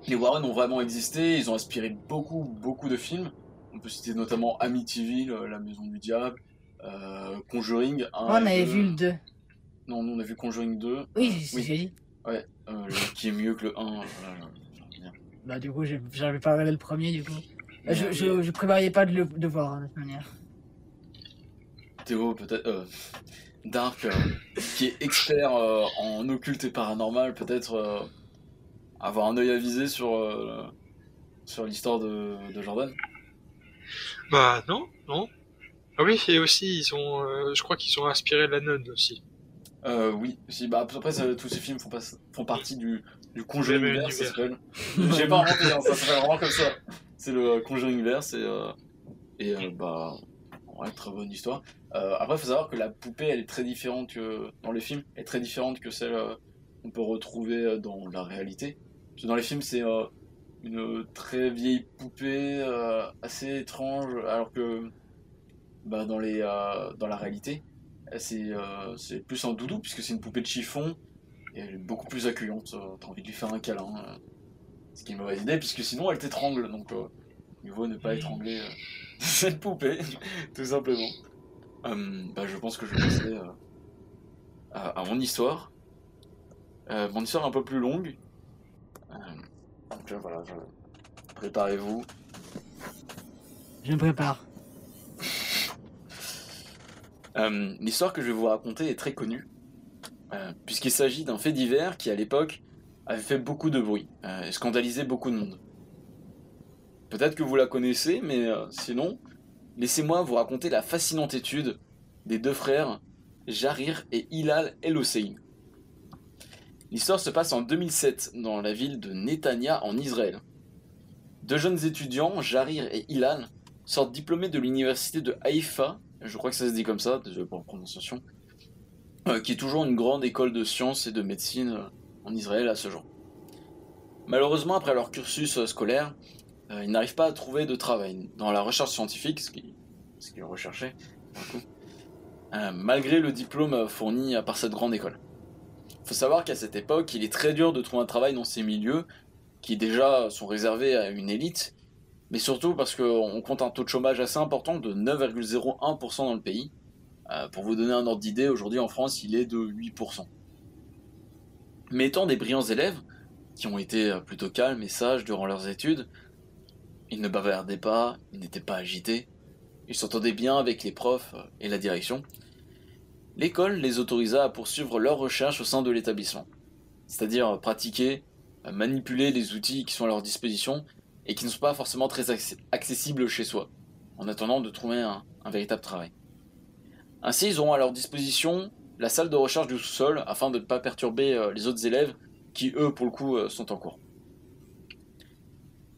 [SPEAKER 1] les Warren ont vraiment existé, ils ont inspiré beaucoup, beaucoup de films. On peut citer notamment Amityville, euh, La Maison du Diable, euh, Conjuring 1.
[SPEAKER 2] Moi, on avait vu le 2.
[SPEAKER 1] Non, nous on a vu Conjuring 2.
[SPEAKER 2] Oui, c'est ce que j'ai dit.
[SPEAKER 1] ouais, euh, qui est mieux que le 1. euh, euh,
[SPEAKER 2] Bah, du coup, j'avais pas regardé le premier, du coup. Je, je, je prévoyais pas de le de voir, hein, de toute manière.
[SPEAKER 1] Théo, peut-être. euh, Dark, euh, qui est expert euh, en occulte et paranormal, peut-être euh, avoir un œil avisé sur, sur l'histoire de, de Jordan?
[SPEAKER 3] Bah non, non. Ah oui, et aussi ils ont, je crois qu'ils ont inspiré la nonne aussi.
[SPEAKER 1] Euh, oui, si, bah, après, ça, tous ces films font, pas, font partie du, du Conjuring Verse, ça s'appelle. J'ai pas inventé, hein, ça s'appelle vraiment comme ça. C'est le Conjuring Verse et, et bah, ouais, très bonne histoire. Euh, après, il faut savoir que la poupée, elle est très différente que dans les films, est très différente que celle euh, qu'on peut retrouver euh, dans la réalité. Parce que dans les films, c'est une très vieille poupée assez étrange, alors que bah, dans, les, dans la réalité, c'est c'est plus un doudou puisque c'est une poupée de chiffon Et elle est beaucoup plus accueillante, t'as envie de lui faire un câlin. ce qui est une mauvaise idée, puisque sinon elle t'étrangle, donc euh, il vaut ne pas étrangler euh, cette poupée, tout simplement. Euh, bah, je pense que je vais passer euh, à, à mon histoire. Euh, mon histoire est un peu plus longue. Donc voilà, je- préparez-vous.
[SPEAKER 2] Je me prépare.
[SPEAKER 1] Euh, L'histoire que je vais vous raconter est très connue, euh, puisqu'il s'agit d'un fait divers qui, à l'époque, avait fait beaucoup de bruit euh, et scandalisé beaucoup de monde. Peut-être que vous la connaissez, mais sinon, laissez-moi vous raconter la fascinante étude des deux frères Jarir et Hilal El Hossein. L'histoire se passe en 2007 dans la ville de Netanya en Israël. Deux jeunes étudiants, Jarir et Hilal, sortent diplômés de l'université de Haïfa je crois que ça se dit comme ça, désolé pour la prononciation, euh, qui est toujours une grande école de sciences et de médecine euh, en Israël à ce jour. Malheureusement, après leur cursus euh, scolaire, euh, ils n'arrivent pas à trouver de travail dans la recherche scientifique, ce qu'ils qu'ils recherchaient, euh, malgré le diplôme fourni par cette grande école. Il faut savoir qu'à cette époque, il est très dur de trouver un travail dans ces milieux, qui déjà sont réservés à une élite, mais surtout parce qu'on compte un taux de chômage assez important de 9,01% dans le pays. Euh, pour vous donner un ordre d'idée, aujourd'hui en France, il est de 8%. Mais étant des brillants élèves, qui ont été plutôt calmes et sages durant leurs études, ils ne bavardaient pas, ils n'étaient pas agités, ils s'entendaient bien avec les profs et la direction. L'école les autorisa à poursuivre leurs recherches au sein de l'établissement, c'est-à-dire pratiquer, manipuler les outils qui sont à leur disposition et qui ne sont pas forcément très acc- accessibles chez soi, en attendant de trouver un, un véritable travail. Ainsi, ils auront à leur disposition la salle de recherche du sous-sol afin de ne pas perturber euh, les autres élèves qui, eux, pour le coup, euh, sont en cours.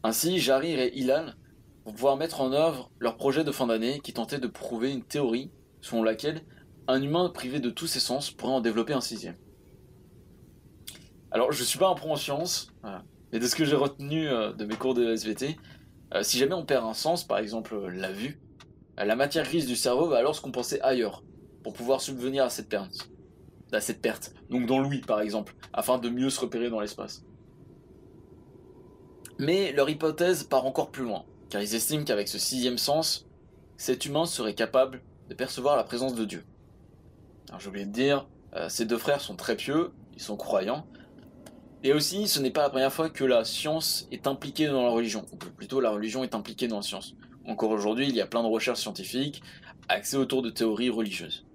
[SPEAKER 1] Ainsi, Jarir et Hilal vont pouvoir mettre en œuvre leur projet de fin d'année qui tentait de prouver une théorie selon laquelle un humain privé de tous ses sens pourrait en développer un sixième. Alors, je suis pas un pro en sciences, mais de ce que j'ai retenu euh, de mes cours de SVT, euh, si jamais on perd un sens, par exemple euh, la vue, la matière grise du cerveau va alors se compenser ailleurs pour pouvoir subvenir à cette perte. À cette perte. Donc dans l'ouïe, par exemple, afin de mieux se repérer dans l'espace. Mais leur hypothèse part encore plus loin, car ils estiment qu'avec ce sixième sens, cet humain serait capable de percevoir la présence de Dieu. Alors j'ai oublié de dire, euh, ces deux frères sont très pieux, ils sont croyants, et aussi ce n'est pas la première fois que la science est impliquée dans la religion, ou plutôt la religion est impliquée dans la science. Encore aujourd'hui, il y a plein de recherches scientifiques axées autour de théories religieuses.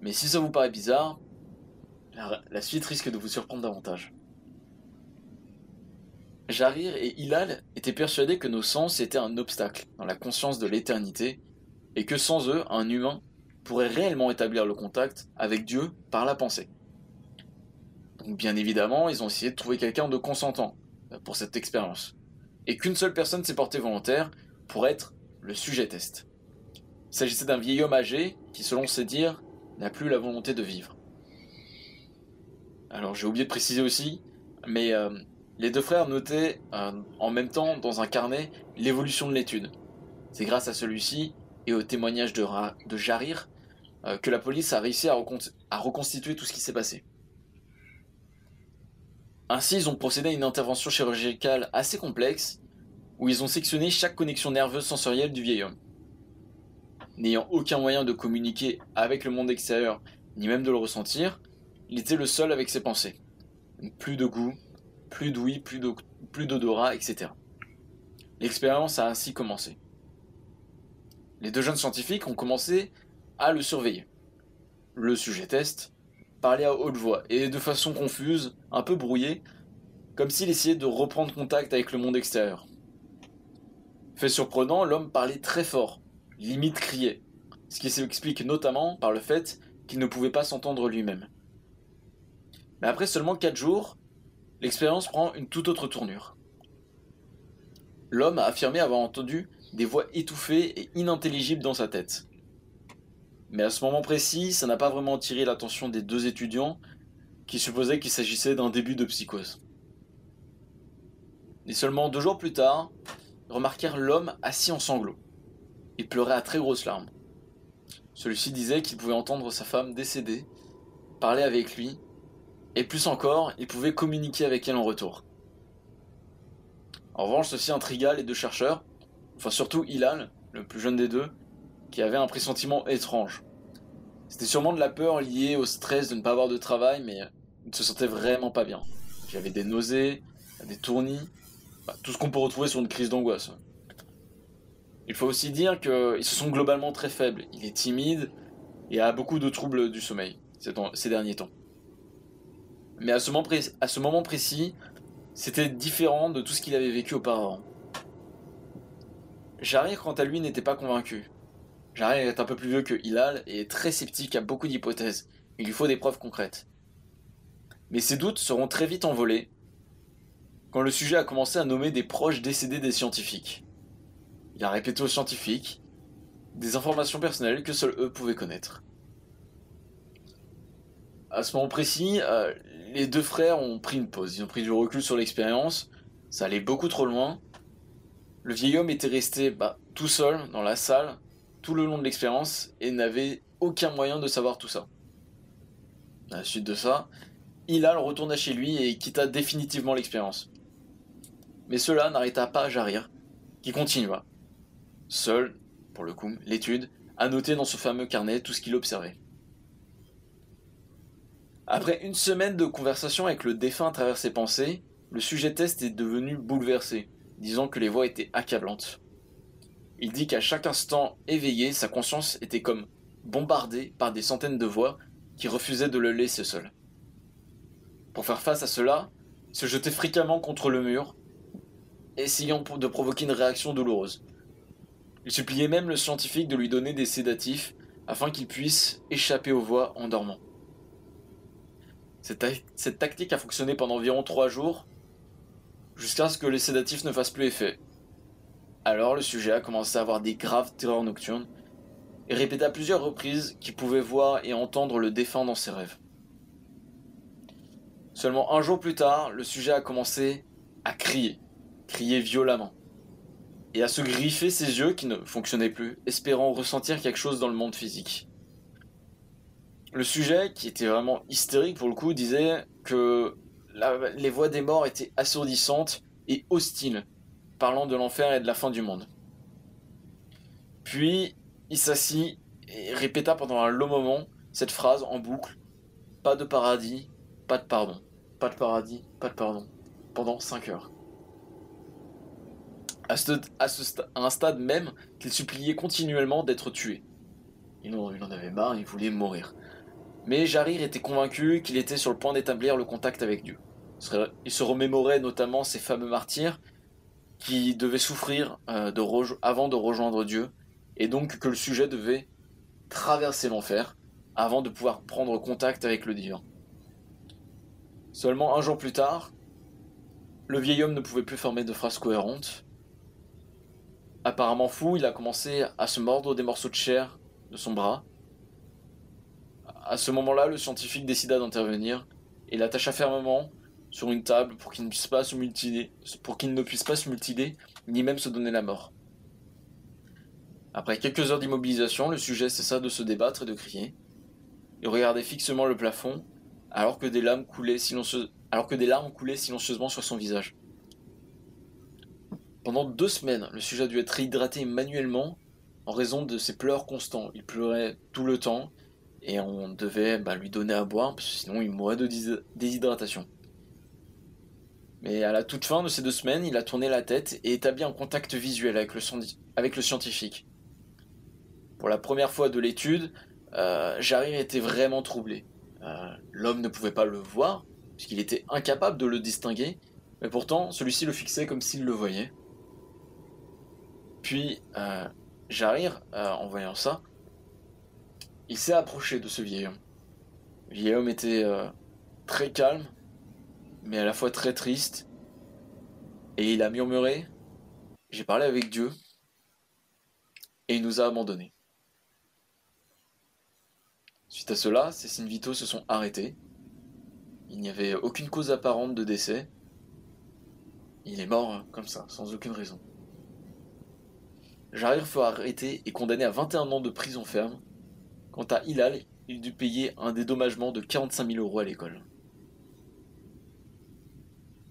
[SPEAKER 1] Mais si ça vous paraît bizarre, la, la suite risque de vous surprendre davantage. Jarir et Hilal étaient persuadés que nos sens étaient un obstacle dans la conscience de l'éternité, et que sans eux, un humain pourrait réellement établir le contact avec Dieu par la pensée. Donc bien évidemment, ils ont essayé de trouver quelqu'un de consentant euh, pour cette expérience, et qu'une seule personne s'est portée volontaire pour être le sujet test. Il s'agissait d'un vieil homme âgé qui, selon ses dires, n'a plus la volonté de vivre. Alors j'ai oublié de préciser aussi, mais euh, les deux frères notaient euh, en même temps dans un carnet l'évolution de l'étude. C'est grâce à celui-ci et au témoignage de, Jarir euh, que la police a réussi à, recon- à reconstituer tout ce qui s'est passé. Ainsi, ils ont procédé à une intervention chirurgicale assez complexe où ils ont sectionné chaque connexion nerveuse sensorielle du vieil homme. N'ayant aucun moyen de communiquer avec le monde extérieur, ni même de le ressentir, il était le seul avec ses pensées. Plus de goût, plus d'ouïe, plus d'o- plus d'odorat, etc. L'expérience a ainsi commencé. Les deux jeunes scientifiques ont commencé à le surveiller. Le sujet test parlait à haute voix et de façon confuse, un peu brouillée, comme s'il essayait de reprendre contact avec le monde extérieur. Fait surprenant, l'homme parlait très fort, limite criait, ce qui s'explique notamment par le fait qu'il ne pouvait pas s'entendre lui-même. Mais après seulement 4 jours, l'expérience prend une toute autre tournure. L'homme a affirmé avoir entendu des voix étouffées et inintelligibles dans sa tête. Mais à ce moment précis, ça n'a pas vraiment attiré l'attention des deux étudiants qui supposaient qu'il s'agissait d'un début de psychose. Et seulement deux jours plus tard, ils remarquèrent l'homme assis en sanglots. Il pleurait à très grosses larmes. Celui-ci disait qu'il pouvait entendre sa femme décédée parler avec lui Et plus encore, il pouvait communiquer avec elle en retour. En revanche, ceci intrigua les deux chercheurs, enfin surtout Hilal, le plus jeune des deux, qui avait un pressentiment étrange. C'était sûrement de la peur liée au stress de ne pas avoir de travail, mais il ne se sentait vraiment pas bien. Il avait des nausées, des tournis, tout ce qu'on peut retrouver sur une crise d'angoisse. Il faut aussi dire qu'ils se sont globalement très faibles. Il est timide et a beaucoup de troubles du sommeil ces derniers temps. Mais à ce moment précis, c'était différent de tout ce qu'il avait vécu auparavant. Jarir, quant à lui, n'était pas convaincu. Jarir est un peu plus vieux que Hilal et est très sceptique à beaucoup d'hypothèses. Il lui faut des preuves concrètes. Mais ses doutes seront très vite envolés quand le sujet a commencé à nommer des proches décédés des scientifiques. Il a répété aux scientifiques des informations personnelles que seuls eux pouvaient connaître. À ce moment précis, euh, les deux frères ont pris une pause, ils ont pris du recul sur l'expérience, ça allait beaucoup trop loin. Le vieil homme était resté bah, tout seul dans la salle tout le long de l'expérience et n'avait aucun moyen de savoir tout ça. À la suite de ça, Hilal retourna chez lui et quitta définitivement l'expérience. Mais cela n'arrêta pas Jarir, qui continua, seul, pour le coup, l'étude, à noter dans ce fameux carnet tout ce qu'il observait. Après une semaine de conversation avec le défunt à travers ses pensées, le sujet test est devenu bouleversé, disant que les voix étaient accablantes. Il dit qu'à chaque instant éveillé, sa conscience était comme bombardée par des centaines de voix qui refusaient de le laisser seul. Pour faire face à cela, il se jetait fréquemment contre le mur, essayant de provoquer une réaction douloureuse. Il suppliait même le scientifique de lui donner des sédatifs afin qu'il puisse échapper aux voix en dormant. Cette, tactique a fonctionné pendant environ trois jours, jusqu'à ce que les sédatifs ne fassent plus effet. Alors le sujet a commencé à avoir des graves terreurs nocturnes, et répéta plusieurs reprises qu'il pouvait voir et entendre le défunt dans ses rêves. Seulement un jour plus tard, le sujet a commencé à crier, crier violemment, et à se griffer ses yeux qui ne fonctionnaient plus, espérant ressentir quelque chose dans le monde physique le sujet, qui était vraiment hystérique pour le coup, disait que les voix des morts étaient assourdissantes et hostiles, parlant de l'enfer et de la fin du monde. Puis, il s'assit et répéta pendant un long moment cette phrase en boucle Pas de paradis, pas de pardon. Pas de paradis, pas de pardon. Pendant 5 heures. À, un stade même qu'il suppliait continuellement d'être tué. Il en avait marre, il voulait mourir. Mais Jarir était convaincu qu'il était sur le point d'établir le contact avec Dieu. Il se remémorait notamment ces fameux martyrs qui devaient souffrir euh, avant de rejoindre Dieu, et donc que le sujet devait traverser l'enfer avant de pouvoir prendre contact avec le divin. Seulement un jour plus tard, le vieil homme ne pouvait plus former de phrases cohérentes. Apparemment fou, il a commencé à se mordre des morceaux de chair de son bras, à ce moment-là, le scientifique décida d'intervenir et l'attacha fermement sur une table pour qu'il ne puisse pas se mutiler, ni même se donner la mort. Après quelques heures d'immobilisation, le sujet cessa de se débattre et de crier. Il regardait fixement le plafond, alors que des larmes coulaient, alors que des larmes coulaient silencieusement sur son visage. Pendant deux semaines, le sujet a dû être hydraté manuellement en raison de ses pleurs constants. Il pleurait tout le temps et on devait bah, lui donner à boire, parce que sinon il mourrait de déshydratation. Mais à la toute fin de ces deux semaines, il a tourné la tête et établi un contact visuel avec le, scientifique. Pour la première fois de l'étude, euh, Jarir était vraiment troublé. Euh, l'homme ne pouvait pas le voir, puisqu'il était incapable de le distinguer, mais pourtant celui-ci le fixait comme s'il le voyait. Puis, euh, Jarir, euh, en voyant ça, il s'est approché de ce vieil homme. Le vieil homme était euh, très calme, mais à la fois très triste. Et il a murmuré J'ai parlé avec Dieu, et il nous a abandonnés. Suite à cela, ses signes vitaux se sont arrêtés. Il n'y avait aucune cause apparente de décès. Il est mort comme ça, sans aucune raison. Jarir fut arrêté et condamné à 21 ans de prison ferme Quant à Hilal, il dut payer un dédommagement de 45 000 euros à l'école.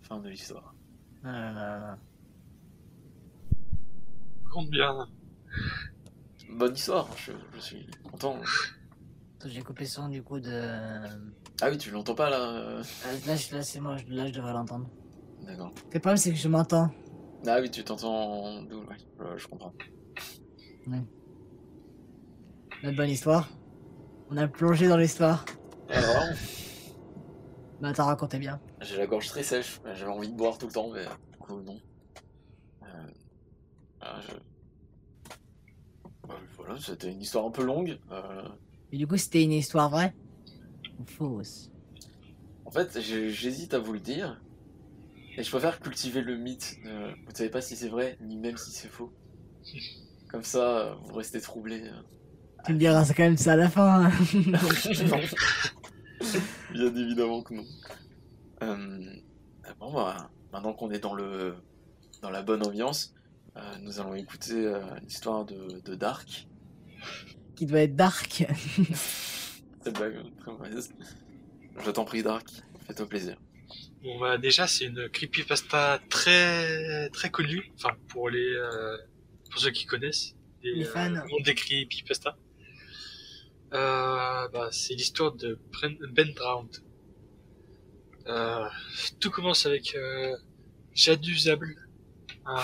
[SPEAKER 1] Fin de l'histoire.
[SPEAKER 2] Euh,
[SPEAKER 3] Compte bien.
[SPEAKER 1] Bonne histoire, je, je suis content.
[SPEAKER 2] attends, J'ai coupé son du coup de. Euh,
[SPEAKER 1] Ah oui, tu l'entends pas là euh
[SPEAKER 2] Là, je- là c'est moi, là je devrais l'entendre.
[SPEAKER 1] D'accord.
[SPEAKER 2] Le problème c'est que je m'entends.
[SPEAKER 1] Ah oui, tu t'entends d'où ouais, je- je comprends.
[SPEAKER 2] Notre bonne histoire. On a plongé dans l'histoire.
[SPEAKER 1] Alors,
[SPEAKER 2] Mais attends, racontez bien.
[SPEAKER 1] j'ai la gorge très sèche, j'avais envie de boire tout le temps, mais du coup, non. Euh, ah, je- Bah, voilà, c'était une histoire un peu longue. euh,
[SPEAKER 2] Et du coup, c'était une histoire vraie ou fausse?
[SPEAKER 1] En fait, j'hésite à vous le dire. Et je préfère cultiver le mythe. de- Vous ne savez pas si c'est vrai, ni même si c'est faux. Comme ça, euh, vous restez troublé.
[SPEAKER 2] Tu me diras, c'est quand même ça à la fin. hein.
[SPEAKER 1] non. Bien évidemment que non. Euh, bon, bah, maintenant qu'on est dans, le, dans la bonne ambiance, euh, nous allons écouter euh, l'histoire de, de Dark.
[SPEAKER 2] Qui doit être dark.
[SPEAKER 1] Cette blague très mauvaise. Je t'en prie, Dark, fais-toi plaisir.
[SPEAKER 3] Bon bah déjà c'est une creepypasta très très connue, enfin pour les euh, pour ceux qui connaissent des,
[SPEAKER 2] Les fans.
[SPEAKER 3] euh, le monde des creepypasta. Euh, bah, c'est l'histoire de Ben Drowned. Euh, tout commence avec euh, Jadusable, un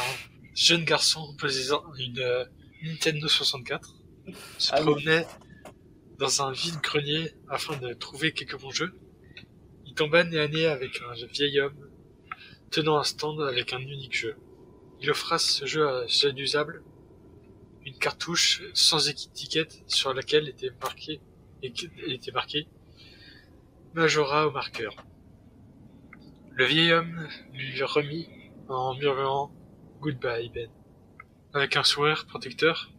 [SPEAKER 3] jeune garçon possédant une euh, Nintendo 64, se
[SPEAKER 1] Ah oui.
[SPEAKER 3] promenait dans un vide grenier afin de trouver quelques bons jeux. Il tomba nez à nez avec un vieil homme tenant un stand avec un unique jeu. Il offra ce jeu à Jadusable, une cartouche sans étiquette sur laquelle était marqué, était marqué Majora au marqueur. Le vieil homme lui remit en murmurant Goodbye Ben. Avec un sourire protecteur,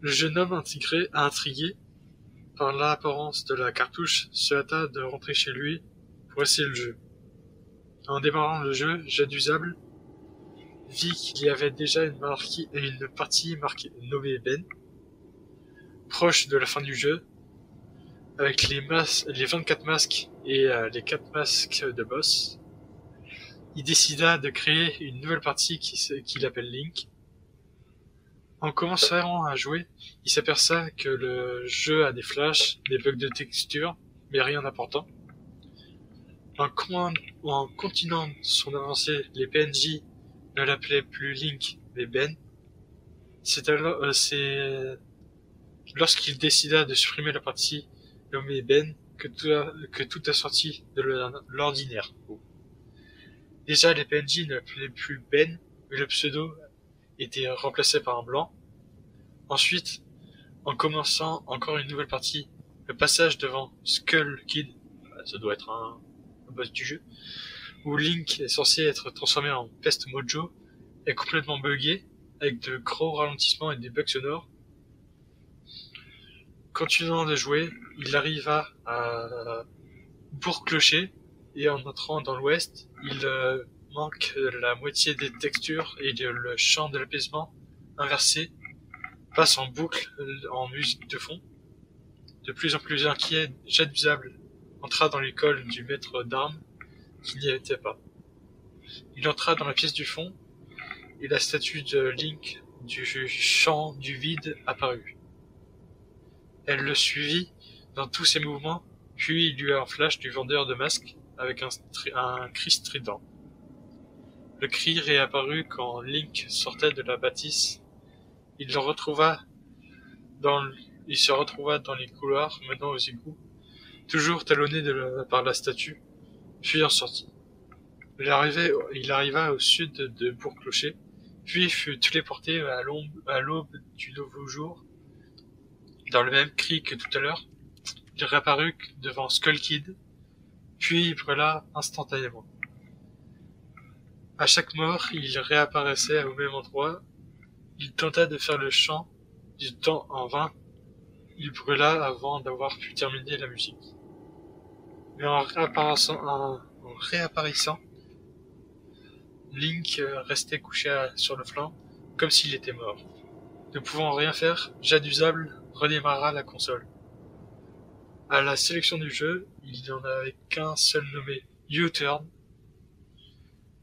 [SPEAKER 3] le jeune homme intégré, intrigué par l'apparence de la cartouche, se hâta de rentrer chez lui pour essayer le jeu. En démarrant le jeu, Jadusable vit qu'il y avait déjà une, partie marquée, nommée Ben, proche de la fin du jeu, avec les, les 24 masques et euh, les 4 masques de boss. Il décida de créer une nouvelle partie qu'il appelle Link. En commençant à jouer, il s'aperçoit que le jeu a des flashs, des bugs de texture, mais rien d'important. En continuant son avancée, les PNJ ne l'appelaient plus Link, mais Ben. C'est alors, euh, lorsqu'il décida de supprimer la partie nommée Ben que tout a, sorti de l'or- l'ordinaire. Déjà, les PNJ ne l'appelaient plus Ben, mais le pseudo était remplacé par un blanc. Ensuite, en commençant encore une nouvelle partie, le passage devant Skull Kid, ça doit être un boss du jeu, où Link est censé être transformé en Pest Mojo, est complètement buggé, avec de gros ralentissements et des bugs sonores. Continuant de jouer, il arriva à Bourg-Clocher, et en entrant dans l'ouest, il euh, manque la moitié des textures et le chant de l'apaisement inversé passe en boucle euh, en musique de fond. De plus en plus inquiet, Jadusable entra dans l'école du maître d'armes qui n'y était pas. Il entra dans la pièce du fond et la statue de Link du chant du vide apparut. Elle le suivit dans tous ses mouvements, puis il eut un flash du vendeur de masques avec un, cri strident. Le cri réapparut quand Link sortait de la bâtisse. Il le retrouva dans, il se retrouva dans les couloirs menant aux égouts, toujours talonné par la statue, puis en sortit. Il, arrivait, il arriva au sud de Bourg-Clocher, puis fut téléporté à l'aube du nouveau jour. Dans le même cri que tout à l'heure, il réapparut devant Skull Kid, puis il brûla instantanément. À chaque mort, il réapparaissait au même endroit. Il tenta de faire le chant du temps en vain. Il brûla avant d'avoir pu terminer la musique. Mais en réapparaissant, Link euh, restait couché à- sur le flanc, comme s'il était mort. Ne pouvant rien faire, Jadusable redémarra la console. À la sélection du jeu, il n'y en avait qu'un seul nommé U-Turn.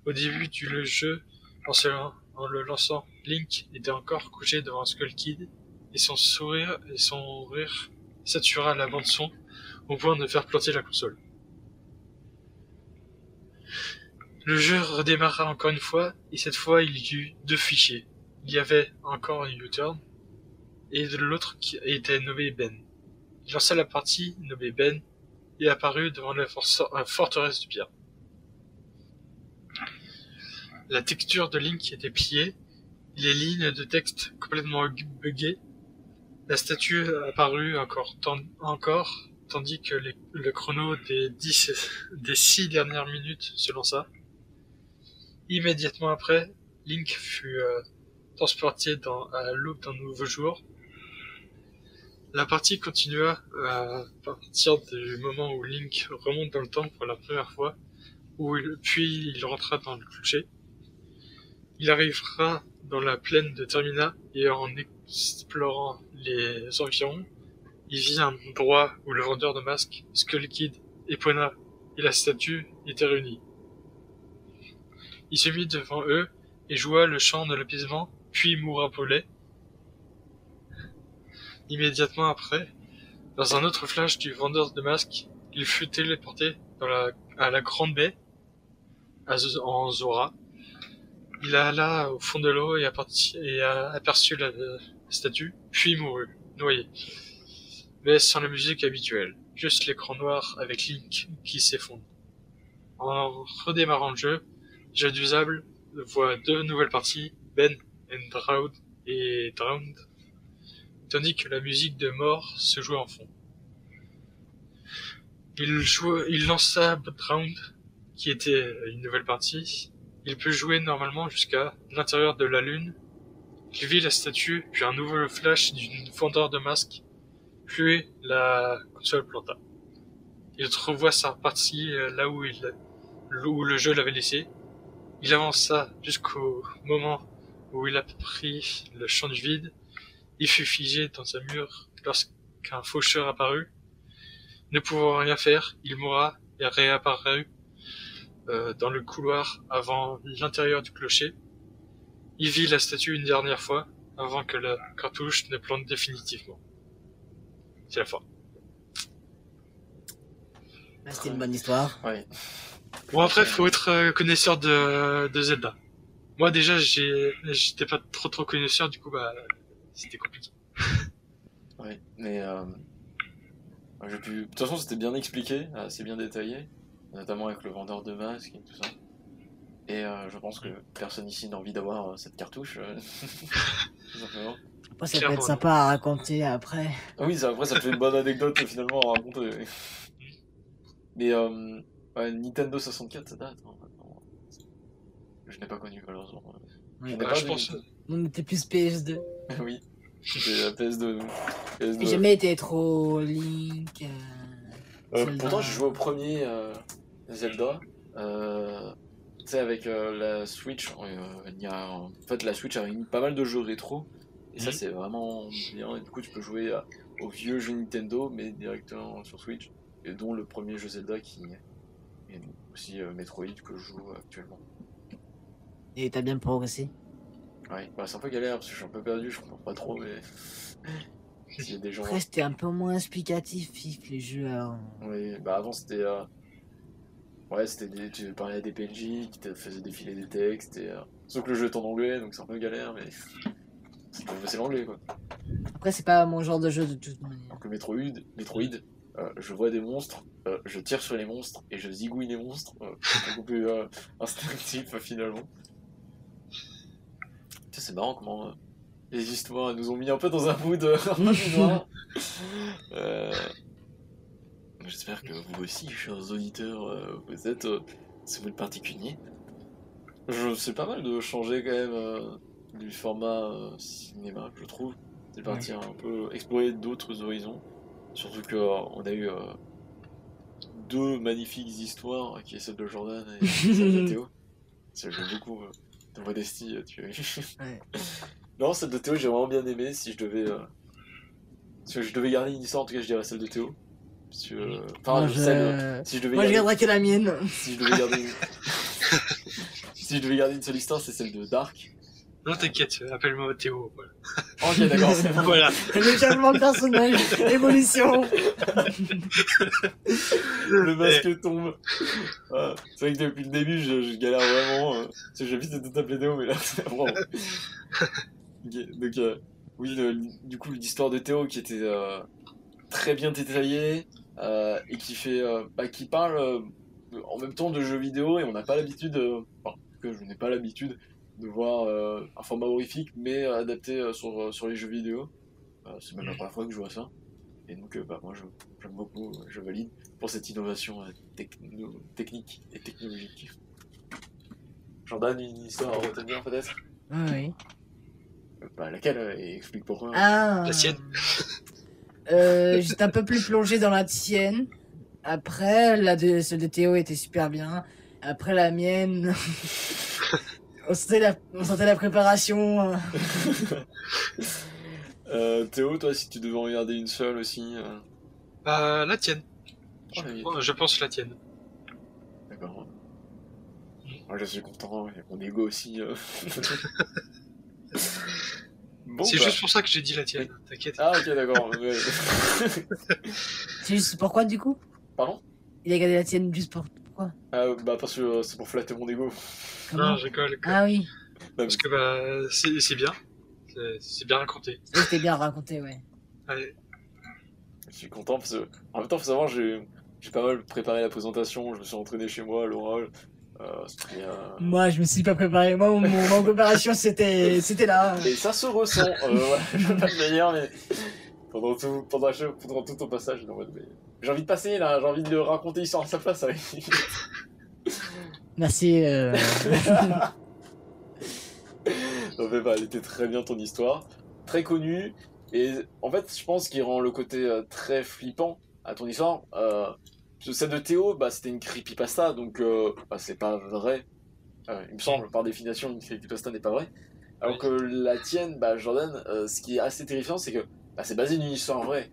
[SPEAKER 3] Au début du jeu, en, en le lançant, Link était encore couché devant Skull Kid et son sourire et son rire satura la bande son au point de faire planter la console. Le jeu redémarra encore une fois et cette fois il y eut deux fichiers. Il y avait encore un U-turn et l'autre qui était nommé Ben. Il lança la partie nommée Ben et apparut devant la la forteresse de pierre. La texture de Link était pliée, les lignes de texte complètement buggées. La statue apparut encore, encore tandis que le chrono des, dix, des six dernières minutes se lança. Immédiatement après, Link fut euh, transporté dans, à l'aube d'un nouveau jour. La partie continua à partir du moment où Link remonte dans le temps pour la première fois, où puis il rentra dans le clocher. Il arrivera dans la plaine de Termina et en explorant les environs, il vit un endroit où le vendeur de masques, Skull Kid, Epona et la statue étaient réunis. Il se mit devant eux et joua le chant de l'apaisement, puis mourra. Immédiatement après, dans un autre flash du vendeur de masques, il fut téléporté à la grande baie, en Zora. Il alla au fond de l'eau et, aperçut- la statue, puis mourut, noyé. Mais sans la musique habituelle, juste l'écran noir avec Link qui s'effondre. En redémarrant le jeu, Jeu d'usable voit deux nouvelles parties, Ben and Drowned et Drowned, tandis que la musique de mort se jouait en fond. Il, joua- il lança Drowned, qui était une nouvelle partie. Il peut jouer normalement jusqu'à l'intérieur de la lune. Il vit la statue, puis un nouveau flash d'une vendeur de masques, puis la console planta. Il revoit sa partie euh, là où, il, où le jeu l'avait laissé. Il avança jusqu'au moment où il a pris le champ du vide. Il fut figé dans un mur lorsqu'un faucheur apparut. Ne pouvant rien faire, il mourra et réapparut euh, dans le couloir avant l'intérieur du clocher. Il vit la statue une dernière fois avant que la cartouche ne plante définitivement. C'est la fin.
[SPEAKER 2] Ah, C'était une bonne histoire.
[SPEAKER 1] Ouais.
[SPEAKER 3] Bon après, faut être euh, connaisseur de, de Zelda. Moi déjà, j'étais pas trop trop connaisseur, du coup bah, c'était compliqué.
[SPEAKER 1] Ouais, mais euh, j'ai pu. De toute façon, c'était bien expliqué, assez bien détaillé, notamment avec le vendeur de masques et tout ça. Et euh, je pense que personne ici n'a envie d'avoir euh, cette cartouche. euh, tout simplement.
[SPEAKER 2] Après, ça peut être sympa à raconter après.
[SPEAKER 1] Ah oui, ça, après, ça fait une bonne anecdote finalement à raconter. Mais euh, ouais, Nintendo 64, ça date. hein. Je n'ai pas connu malheureusement.
[SPEAKER 2] Oui.
[SPEAKER 1] Je
[SPEAKER 3] Bah, je pense-
[SPEAKER 1] Nintendo.
[SPEAKER 2] On était plus PS2.
[SPEAKER 1] oui, c'était la PS2. PS2.
[SPEAKER 2] J'ai jamais été trop Link. euh,
[SPEAKER 1] Euh,
[SPEAKER 2] Zelda.
[SPEAKER 1] pourtant, j'ai joué au premier euh, Zelda. Euh, tu sais, avec euh, la Switch, euh, il y a, en fait, la Switch a mis pas mal de jeux rétro. Et ça,
[SPEAKER 3] Mhm.
[SPEAKER 1] c'est vraiment bien. Et du coup, tu peux jouer à- aux vieux jeux Nintendo, mais directement sur Switch. Et dont le premier jeu Zelda qui est aussi euh, Metroid que je joue actuellement.
[SPEAKER 2] Et t'as bien progressé?
[SPEAKER 1] Ouais, bah, c'est un peu galère parce que je suis un peu perdu, je comprends pas trop, mais. S'il y a des gens.
[SPEAKER 2] Après, c'était un peu moins explicatif, Fif, les jeux avant.
[SPEAKER 1] Oui, bah avant c'était. euh, Ouais, c'était des... tu parlais à des PNJ qui te faisaient défiler des textes. Et, euh, Sauf que le jeu est en anglais, donc c'est un peu galère, mais. C'est l'anglais quoi.
[SPEAKER 2] Après, c'est pas mon genre de jeu de toute manière.
[SPEAKER 1] Que Metroid, Metroid euh, je vois des monstres, euh, je tire sur les monstres et je zigouille les monstres. euh, c'est beaucoup plus euh, instinctif finalement. C'est marrant comment les histoires nous ont mis un peu dans un mood noir. J'espère que vous aussi, chers auditeurs, vous êtes ce mood particulier. C'est pas mal de changer quand même du format euh, cinéma, je trouve. C'est partir un peu explorer d'autres horizons. Surtout que euh, on a eu euh, deux magnifiques histoires, qui est celle de Jordan et celle de Théo. Que J'aime beaucoup de modestie, tu.
[SPEAKER 2] Ouais.
[SPEAKER 1] Non, celle de Théo, j'ai vraiment bien aimé. Si je devais. Si je devais garder une histoire, en tout cas, je dirais celle de Théo. Parce que. euh, Enfin,
[SPEAKER 2] Moi, je...
[SPEAKER 1] celle. Si je devais
[SPEAKER 2] Moi, je
[SPEAKER 1] garder-
[SPEAKER 2] garderai que la mienne.
[SPEAKER 1] si je devais garder une... si je devais garder une seule histoire, c'est celle de Dark.
[SPEAKER 3] Non, t'inquiète, appelle-moi Théo. Voilà.
[SPEAKER 1] Ok, d'accord, c'est bon.
[SPEAKER 3] voilà.
[SPEAKER 2] Le changement de personnage, évolution.
[SPEAKER 1] Le masque tombe. Ah, c'est vrai que depuis le début, je, je galère vraiment. Euh, parce que j'habite de t'appeler Théo, mais là, c'est vraiment. Ok, donc, euh, oui, le- du coup, l'histoire de Théo qui était euh, très bien détaillée euh, et qui fait, euh, bah, qui parle euh, en même temps de jeux vidéo et on n'a pas l'habitude, euh, enfin, cas, je n'ai pas l'habitude de voir euh, un format horrifique mais euh, adapté euh, sur, sur les jeux vidéo. Euh, c'est même la première fois que je vois ça. Et donc, euh, bah, moi, je- j'aime beaucoup, je valide pour cette innovation euh, techno- technique et technologique. Jordan, une histoire à retenir peut-être?
[SPEAKER 2] Oui.
[SPEAKER 1] Euh, bah, Laquelle? Euh, Et explique pourquoi.
[SPEAKER 2] Ah.
[SPEAKER 3] La sienne.
[SPEAKER 2] Euh, J'étais un peu plus plongé dans la tienne. Après, la de, celle de Théo était super bien. Après, la mienne. On, sentait la, on sentait la préparation. euh.
[SPEAKER 1] Euh, Théo, toi, si tu devais en regarder une seule aussi. euh,
[SPEAKER 3] Bah, la tienne. Je,
[SPEAKER 1] Ah,
[SPEAKER 3] je pense la tienne.
[SPEAKER 1] D'accord. Moi, je suis content, et mon ego aussi. euh. bon,
[SPEAKER 3] c'est
[SPEAKER 1] bah.
[SPEAKER 3] juste pour ça que j'ai dit la tienne. T'inquiète.
[SPEAKER 1] Ah, ok, d'accord.
[SPEAKER 2] C'est juste pourquoi du coup?
[SPEAKER 1] Pardon?
[SPEAKER 2] Il a gardé la tienne juste pour. Pourquoi
[SPEAKER 1] Ah, bah, parce que euh, c'est pour flatter mon ego.
[SPEAKER 2] Comment
[SPEAKER 3] non, je rigole.
[SPEAKER 2] Ah oui,
[SPEAKER 1] Bah,
[SPEAKER 3] Parce que bah, c'est c'est bien. C'est- C'est bien raconté.
[SPEAKER 2] c'était bien raconté, ouais.
[SPEAKER 3] Allez.
[SPEAKER 1] Je suis content parce que, en même temps, faut savoir, j'ai j'ai pas mal préparé la présentation, je me suis entraîné chez moi à l'oral. Euh, c'était, euh,
[SPEAKER 2] Moi, je me suis pas préparé. Moi, mon, mon préparation, c'était c'était là.
[SPEAKER 1] Et ça se ressent. Euh, ouais, je veux pas le meilleur, mais pendant tout, pendant, pendant tout ton passage, non, ouais, mais j'ai envie de passer là, j'ai envie de le raconter l'histoire à sa place. Avec...
[SPEAKER 2] Merci. euh,
[SPEAKER 1] non, mais bah, elle était très bien ton histoire, très connue. Et en fait, je pense qu'il rend le côté euh, très flippant à ton histoire. Euh, celle de Théo, bah, c'était une creepypasta, donc euh, bah, c'est pas vrai. Euh, il me semble, par définition, une creepypasta n'est pas vraie. Alors
[SPEAKER 3] Oui.
[SPEAKER 1] que la tienne, bah, Jordan, euh, ce qui est assez terrifiant, c'est que bah, c'est basé sur une histoire vraie.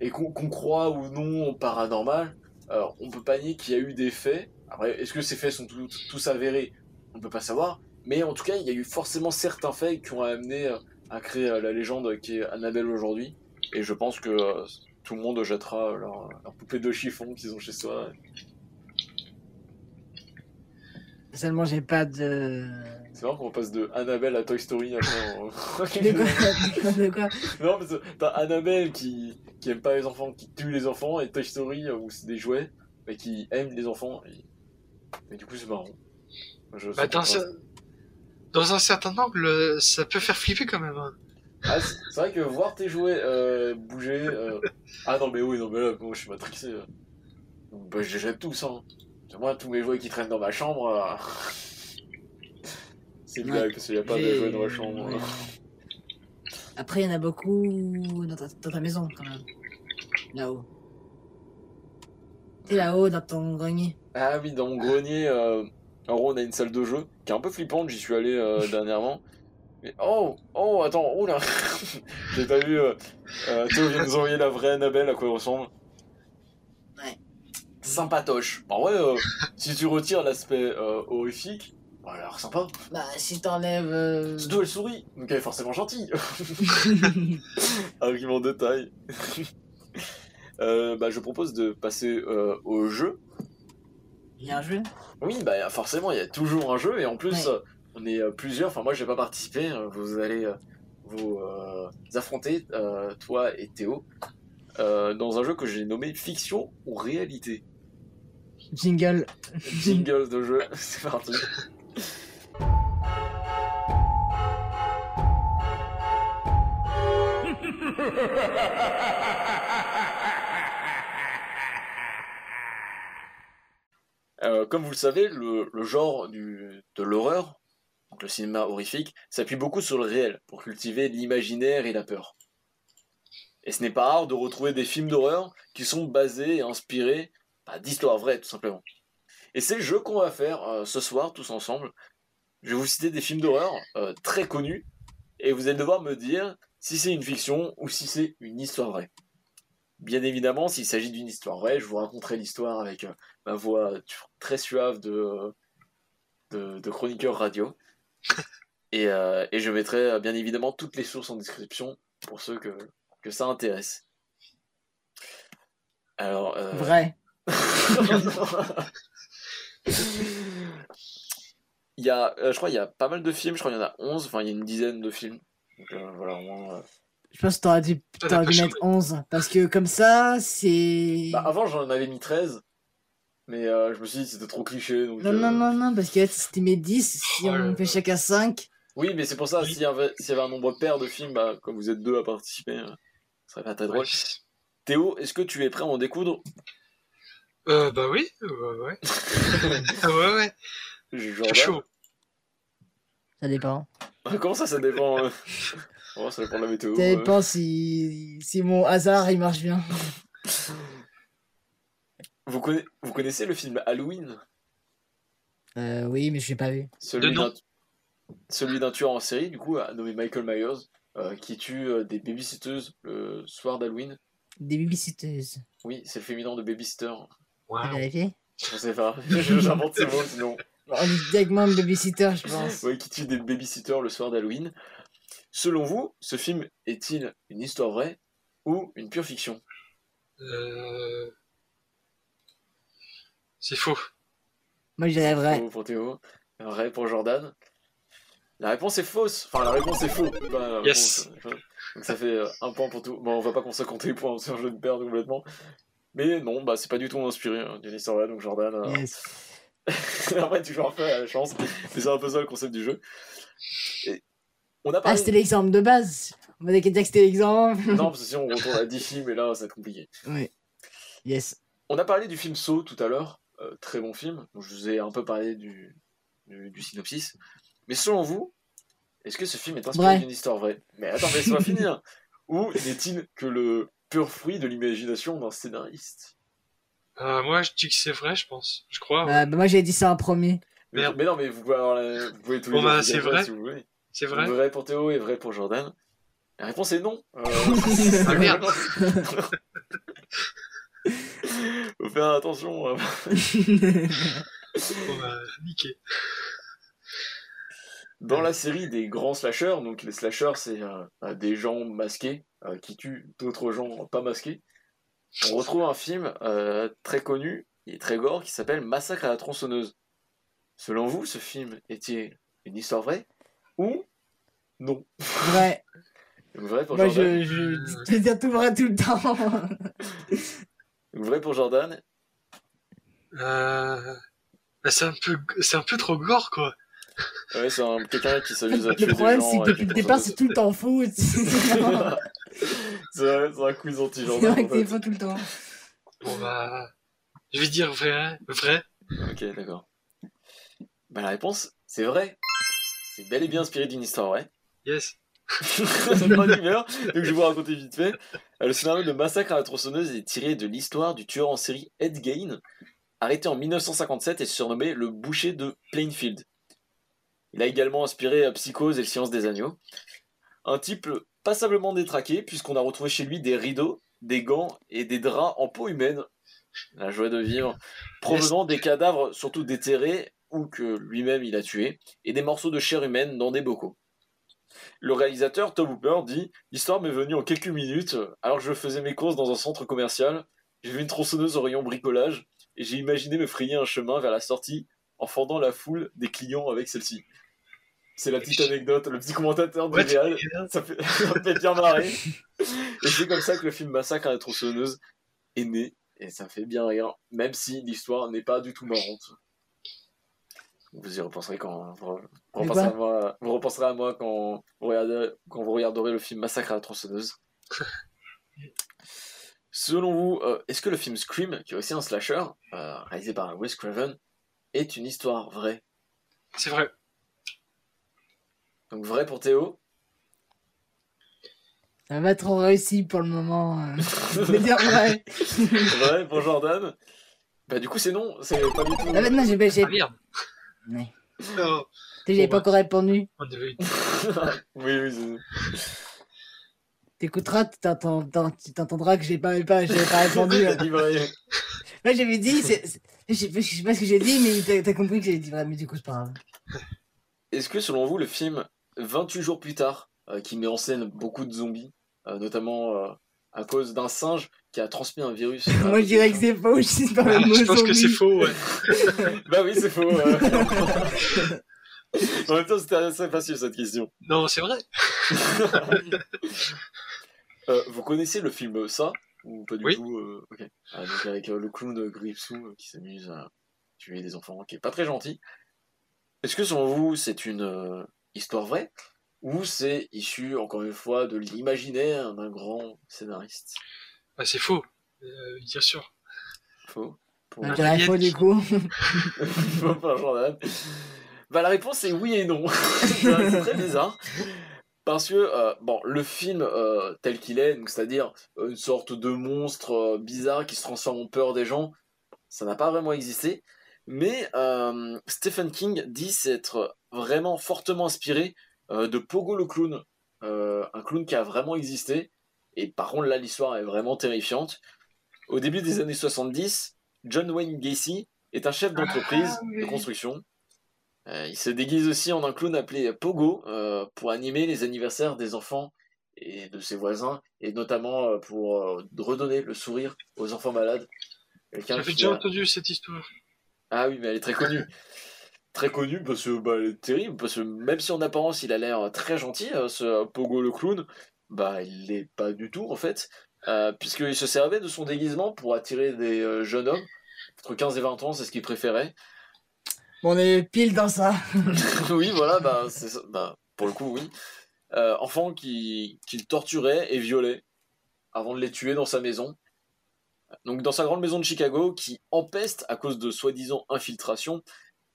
[SPEAKER 1] Et qu'on croit ou non au paranormal, euh, on peut pas nier qu'il y a eu des faits. Après, est-ce que ces faits sont tous, avérés? On peut pas savoir. Mais en tout cas, il y a eu forcément certains faits qui ont amené euh, à créer euh, la légende qui est Annabelle aujourd'hui. Et je pense que euh, tout le monde jettera leur, leur poupée de chiffon qu'ils ont chez soi.
[SPEAKER 2] Seulement, j'ai pas de.
[SPEAKER 1] C'est marrant qu'on passe de Annabelle à Toy Story après. on-
[SPEAKER 2] De quoi, de
[SPEAKER 1] non, parce que t'as Annabelle qui, qui aime pas les enfants, qui tue les enfants, et Toy Story euh, où c'est des jouets, mais qui aime les enfants. Et, et du coup, c'est marrant. Je
[SPEAKER 3] Bah, dans,
[SPEAKER 1] pas.
[SPEAKER 3] ce- dans un certain angle, euh, ça peut faire flipper quand même. hein.
[SPEAKER 1] Ah, c'est vrai que voir tes jouets euh, bouger. euh, Ah non, mais oui, non, mais là, moi je suis matrixé. Bah, je les jette tous, hein. Moi, tous mes jouets qui traînent dans ma chambre. euh, C'est une blague, parce qu'il n'y a pas de jouets dans la chambre.
[SPEAKER 2] ouais. Après, il y en a beaucoup dans ta, dans ta maison, quand même. Là-haut. Et là-haut, dans ton grenier.
[SPEAKER 1] Ah oui, dans mon grenier, euh, en gros, on a une salle de jeu qui est un peu flippante. J'y suis allé euh, dernièrement. Mais oh, oh, attends, oh là J'ai pas vu. Euh, euh, Théo vient nous envoyer la vraie Annabelle, à quoi elle ressemble.
[SPEAKER 2] Ouais.
[SPEAKER 1] Sympatoche. En vrai, euh, si tu retires l'aspect horrifique, bah, elle a l'air sympa.
[SPEAKER 2] Bah, si t'enlèves. euh,
[SPEAKER 1] Surtout, elle sourit, donc elle est forcément gentille. Argument de taille. Euh, bah, je propose de passer euh, au jeu.
[SPEAKER 2] Il y a un jeu?
[SPEAKER 1] Oui, bah forcément, il y a toujours un jeu et en plus,
[SPEAKER 2] Ouais.
[SPEAKER 1] euh, on est euh, plusieurs. Enfin, moi, je vais pas participer. euh, Vous allez euh, vous euh, affronter, euh, toi et Théo, euh, dans un jeu que j'ai nommé Fiction ou Réalité.
[SPEAKER 2] Jingle.
[SPEAKER 1] Jingle de jeu, c'est parti. Euh, comme vous le savez, le, genre de l'horreur, le cinéma horrifique, s'appuie beaucoup sur le réel pour cultiver l'imaginaire et la peur. Et ce n'est pas rare de retrouver des films d'horreur qui sont basés et inspirés bah, d'histoires vraies, tout simplement. Et c'est le jeu qu'on va faire euh, ce soir, tous ensemble. Je vais vous citer des films d'horreur euh, très connus, et vous allez devoir me dire si c'est une fiction ou si c'est une histoire vraie. Bien évidemment, s'il s'agit d'une histoire vraie, je vous raconterai l'histoire avec euh, ma voix très suave de, de, de chroniqueur radio. Et, euh, et je mettrai euh, bien évidemment toutes les sources en description pour ceux que, que ça intéresse. Alors, euh,
[SPEAKER 2] Vrai.
[SPEAKER 1] il y a, je crois qu'il y a pas mal de films, je crois qu'il y en a 11, enfin il y a une dizaine de films. Donc euh, voilà, au moins. euh.
[SPEAKER 2] Je pense que t'aurais dû,
[SPEAKER 3] Ah,
[SPEAKER 2] t'aurais dû mettre 11. Parce que comme ça, c'est.
[SPEAKER 1] Bah, avant j'en avais mis 13, mais euh, je me suis dit que c'était trop cliché. Donc,
[SPEAKER 2] Non,
[SPEAKER 1] euh,
[SPEAKER 2] non, non, non, parce que si mes 10, si
[SPEAKER 3] Oh
[SPEAKER 2] on fait chacun 5.
[SPEAKER 1] Oui, mais c'est pour ça,
[SPEAKER 3] Oui.
[SPEAKER 1] s'il y, avait, s'il y avait un nombre pair de films, bah, comme vous êtes deux à participer, euh, ce serait pas très drôle.
[SPEAKER 3] Ouais.
[SPEAKER 1] Théo, est-ce que tu es prêt à en découdre?
[SPEAKER 3] Euh, bah oui, ouais, ouais. Ah ouais, ouais, je
[SPEAKER 1] Jordan
[SPEAKER 3] suis chaud.
[SPEAKER 2] Ça dépend.
[SPEAKER 1] Comment ça, ça dépend euh oh, Ça dépend de la météo.
[SPEAKER 2] Ça
[SPEAKER 1] euh.
[SPEAKER 2] dépend si, si mon hasard il marche bien.
[SPEAKER 1] Vous, conna- vous connaissez le film Halloween?
[SPEAKER 2] Euh, oui, mais je l'ai pas vu.
[SPEAKER 1] Celui
[SPEAKER 3] De nom.
[SPEAKER 1] d'un celui d'un tueur en série, du coup, euh, nommé Michael Myers, euh, qui tue euh, des babysitteuses le soir d'Halloween.
[SPEAKER 2] Des babysitteuses.
[SPEAKER 1] Oui, c'est le féminin de babysitter.
[SPEAKER 3] Wow.
[SPEAKER 2] T'as vérifié
[SPEAKER 1] Je sais pas, j'invente ces mots sinon.
[SPEAKER 2] On dit directement babysitter, je pense.
[SPEAKER 1] Ouais, qui tue des babysitters le soir d'Halloween. Selon vous, ce film est-il une histoire vraie ou une pure fiction?
[SPEAKER 3] Euh... C'est faux.
[SPEAKER 2] Moi je dirais vrai.
[SPEAKER 1] Faux pour Théo, vrai pour Jordan. La réponse est fausse. Enfin, la réponse est faux.
[SPEAKER 3] Yes.
[SPEAKER 1] réponse, Donc ça fait euh, un point pour tout. Bon, on va pas commencer à compter les points, sinon je vais me perdre complètement. Mais non, bah c'est pas du tout inspiré hein, d'une histoire vraie, donc Jordan. euh, Après, tu joues un peu à la chance, mais c'est un peu ça le concept du jeu. Et on a
[SPEAKER 2] Ah,
[SPEAKER 1] parlé.
[SPEAKER 2] c'était l'exemple de base. On va dire que c'était l'exemple.
[SPEAKER 1] non, parce que sinon on retourne à 10 films et là ça va être compliqué.
[SPEAKER 2] Oui. Yes.
[SPEAKER 1] On a parlé du film Saw tout à l'heure, euh, très bon film. Donc, je vous ai un peu parlé du, du, du synopsis. Mais selon vous, est-ce que ce film est inspiré
[SPEAKER 2] Vrai.
[SPEAKER 1] d'une histoire vraie? Mais attends, laisse-moi finir. Ou n'est-il que le pur fruit de l'imagination d'un scénariste?
[SPEAKER 3] Euh, moi, je dis que c'est vrai, je pense. Je crois. ouais.
[SPEAKER 2] Euh, bah, moi j'ai dit ça en premier.
[SPEAKER 1] mais,
[SPEAKER 3] Merde.
[SPEAKER 1] mais non, mais vous pouvez, avoir la- vous pouvez tous les
[SPEAKER 3] Bon,
[SPEAKER 1] deux
[SPEAKER 3] bah,
[SPEAKER 1] dire
[SPEAKER 3] c'est
[SPEAKER 1] vrai
[SPEAKER 3] vrai.
[SPEAKER 1] si vous voulez.
[SPEAKER 3] C'est vrai.
[SPEAKER 1] Vrai pour Théo et vrai pour Jordan. La réponse est non. Euh,
[SPEAKER 3] Ah, merde.
[SPEAKER 1] Faut faire attention. euh.
[SPEAKER 3] Bon, bah, niqué.
[SPEAKER 1] Dans la série des grands slashers, donc les slashers, c'est euh, euh, des gens masqués euh, qui tuent d'autres gens pas masqués. On retrouve un film euh, très connu et très gore qui s'appelle Massacre à la tronçonneuse. Selon vous, ce film est-il une histoire vraie ou non?
[SPEAKER 2] Vrai.
[SPEAKER 1] Vrai pour
[SPEAKER 2] Moi
[SPEAKER 1] Jordan.
[SPEAKER 2] je, je, dire tout vrai tout le temps.
[SPEAKER 1] Vrai pour Jordan.
[SPEAKER 3] Euh... bah, c'est un peu, c'est un peu trop gore, quoi.
[SPEAKER 1] Ouais, c'est un- quelqu'un qui s'amuse à tuer
[SPEAKER 2] Le problème
[SPEAKER 1] des
[SPEAKER 2] c'est que
[SPEAKER 1] avec
[SPEAKER 2] depuis le départ c'est tout le temps faux.
[SPEAKER 1] c'est vrai, c'est un quiz
[SPEAKER 2] C'est
[SPEAKER 1] anti-Jordan.
[SPEAKER 2] vrai que c'est faux tout le temps.
[SPEAKER 3] Bon, bah, je vais dire vrai, vrai.
[SPEAKER 1] Ok, d'accord. Bah, la réponse, c'est vrai. C'est bel et bien inspiré d'une histoire vraie.
[SPEAKER 3] Yes.
[SPEAKER 1] C'est pas d'humeur, donc je vais vous raconter vite fait. Euh, Le scénario de Massacre à la tronçonneuse est tiré de l'histoire du tueur en série Ed Gein, arrêté en 1957 et surnommé le boucher de Plainfield. Il a également inspiré euh, Psychose et le silence des agneaux. Un type passablement détraqué, puisqu'on a retrouvé chez lui des rideaux, des gants et des draps en peau humaine, la joie de vivre, provenant des cadavres surtout déterrés ou que lui-même il a tués, et des morceaux de chair humaine dans des bocaux. Le réalisateur Tom Hooper dit L'histoire m'est venue en quelques minutes, alors que je faisais mes courses dans un centre commercial. J'ai vu une tronçonneuse au rayon bricolage et j'ai imaginé me frayer un chemin vers la sortie en fendant la foule des clients avec celle-ci. C'est la petite anecdote, le petit commentateur
[SPEAKER 3] Ouais,
[SPEAKER 1] réal. Ça fait, ça me fait bien marrer. Et c'est comme ça que le film Massacre à la tronçonneuse est né. Et ça fait bien rire, même si l'histoire n'est pas du tout marrante. Vous y repenserez quand vous, repenserez, à moi, vous repenserez à moi quand vous, regarderez, quand vous regarderez le film Massacre à la tronçonneuse. Selon vous, euh, est-ce que le film Scream, qui est aussi un slasher, euh, réalisé par Wes Craven, est une histoire vraie
[SPEAKER 3] C'est vrai.
[SPEAKER 1] Donc vrai pour Théo
[SPEAKER 2] Ça va trop réussi pour le moment. euh. Je vais dire vrai.
[SPEAKER 1] Vrai pour Jordan Bah du coup c'est non, c'est pas du tout.
[SPEAKER 2] Ah, maintenant j'ai j'ai-
[SPEAKER 3] Ah merde.
[SPEAKER 2] Ouais.
[SPEAKER 3] Non.
[SPEAKER 2] J'avais
[SPEAKER 3] Bon,
[SPEAKER 2] pas
[SPEAKER 3] bah.
[SPEAKER 2] encore répondu.
[SPEAKER 1] Oui, oui, c'est...
[SPEAKER 2] T'écouteras, tu t'entendras que j'ai pas, pas, pas répondu.
[SPEAKER 1] Vrai.
[SPEAKER 2] Moi j'avais dit, c'est- Je sais pas, je sais pas ce que j'ai dit, mais t'as- t'as compris que j'ai dit vrai, mais du coup, c'est pas grave.
[SPEAKER 1] Est-ce que selon vous, le film 28 jours plus tard, euh, qui met en scène beaucoup de zombies, euh, notamment euh, à cause d'un singe qui a transmis un virus.
[SPEAKER 2] Moi, je dirais que c'est faux aussi par le mot
[SPEAKER 3] Je pense que c'est faux, ouais.
[SPEAKER 1] Bah oui, c'est faux. euh. en même temps, c'était assez facile cette question.
[SPEAKER 3] Non, c'est vrai.
[SPEAKER 1] Euh, vous connaissez le film Ça? Ou pas du
[SPEAKER 3] Oui.
[SPEAKER 1] tout euh. Ah, donc avec euh, le clown de Gripsou euh, qui s'amuse à tuer des enfants, qui est pas très gentil. Est-ce que selon vous, c'est une euh, histoire vraie? Ou c'est issu, encore une fois, de l'imaginaire d'un grand scénariste?
[SPEAKER 3] Bah, c'est faux. Euh, bien sûr.
[SPEAKER 1] Faux. Pour...
[SPEAKER 2] Je dirais faux, du coup.
[SPEAKER 1] Bah, la réponse est oui et non. c'est très bizarre. Parce que euh, bon, le film euh, tel qu'il est, c'est-à-dire euh, une sorte de monstre bizarre qui se transforme en peur des gens, ça n'a pas vraiment existé. Mais Stephen King dit s'être vraiment fortement inspiré de Pogo le clown, un clown qui a vraiment existé. Et par contre là, l'histoire est vraiment terrifiante. Au début des années 70, John Wayne Gacy est un chef d'entreprise
[SPEAKER 3] Ah, oui.
[SPEAKER 1] de construction. Euh, il se déguise aussi en un clown appelé Pogo euh, pour animer les anniversaires des enfants et de ses voisins, et notamment euh, pour redonner le sourire aux enfants malades.
[SPEAKER 3] J'avais déjà
[SPEAKER 1] a-
[SPEAKER 3] entendu cette histoire.
[SPEAKER 1] Ah oui, mais elle est très connue. très connue parce que bah, elle est terrible, parce que même si en apparence il a l'air très gentil, euh, ce Pogo le clown, bah il l'est pas du tout en fait, euh, puisqu'il se servait de son déguisement pour attirer des jeunes hommes, entre 15 et 20 ans, c'est ce qu'il préférait.
[SPEAKER 2] On est pile dans ça.
[SPEAKER 1] oui, voilà, bah. Bah, pour le coup, oui. Euh, enfants qui, qu'il torturait et violait avant de les tuer dans sa maison. Donc, dans sa grande maison de Chicago, qui empeste à cause de soi-disant infiltration,